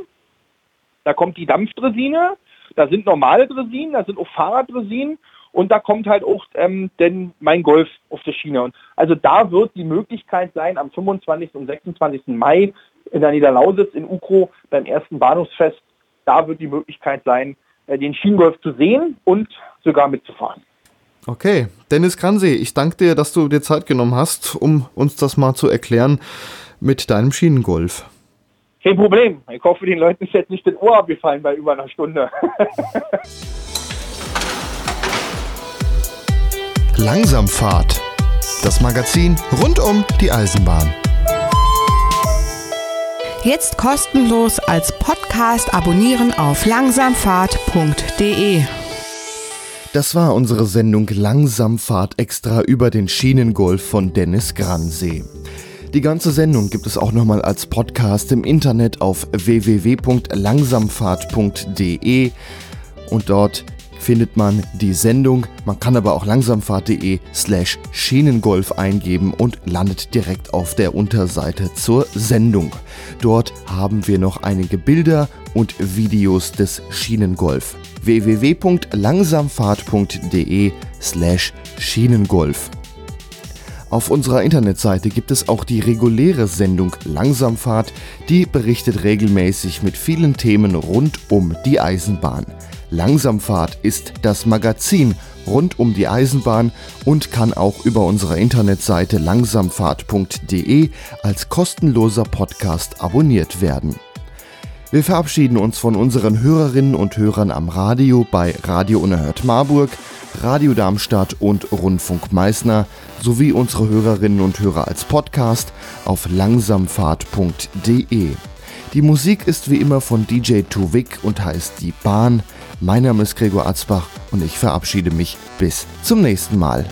da kommt die Dampfdresine, da sind normale Dresinen, da sind auch Fahrraddresinen und da kommt halt auch ähm, denn mein Golf auf der Schiene. Und also da wird die Möglichkeit sein, am 25. und 26. Mai in der Niederlausitz in Ukro beim ersten Bahnhofsfest, da wird die Möglichkeit sein, äh, den Schienengolf zu sehen und sogar mitzufahren. Okay, Dennis Kransee, ich danke dir, dass du dir Zeit genommen hast, um uns das mal zu erklären mit deinem Schienengolf. Kein Problem. Ich hoffe, den Leuten ist jetzt nicht das Ohr abgefallen bei über einer Stunde. <laughs> Langsamfahrt. Das Magazin rund um die Eisenbahn. Jetzt kostenlos als Podcast abonnieren auf langsamfahrt.de. Das war unsere Sendung Langsamfahrt extra über den Schienengolf von Dennis Gransee. Die ganze Sendung gibt es auch nochmal als Podcast im Internet auf www.langsamfahrt.de und dort findet man die Sendung. Man kann aber auch langsamfahrt.de slash Schienengolf eingeben und landet direkt auf der Unterseite zur Sendung. Dort haben wir noch einige Bilder und Videos des Schienengolf. www.langsamfahrt.de slash Schienengolf. Auf unserer Internetseite gibt es auch die reguläre Sendung Langsamfahrt, die berichtet regelmäßig mit vielen Themen rund um die Eisenbahn. Langsamfahrt ist das Magazin rund um die Eisenbahn und kann auch über unsere Internetseite langsamfahrt.de als kostenloser Podcast abonniert werden. Wir verabschieden uns von unseren Hörerinnen und Hörern am Radio bei Radio Unerhört Marburg, Radio Darmstadt und Rundfunk Meißner sowie unsere Hörerinnen und Hörer als Podcast auf langsamfahrt.de. Die Musik ist wie immer von DJ Tuvik und heißt Die Bahn. Mein Name ist Gregor Atzbach und ich verabschiede mich bis zum nächsten Mal.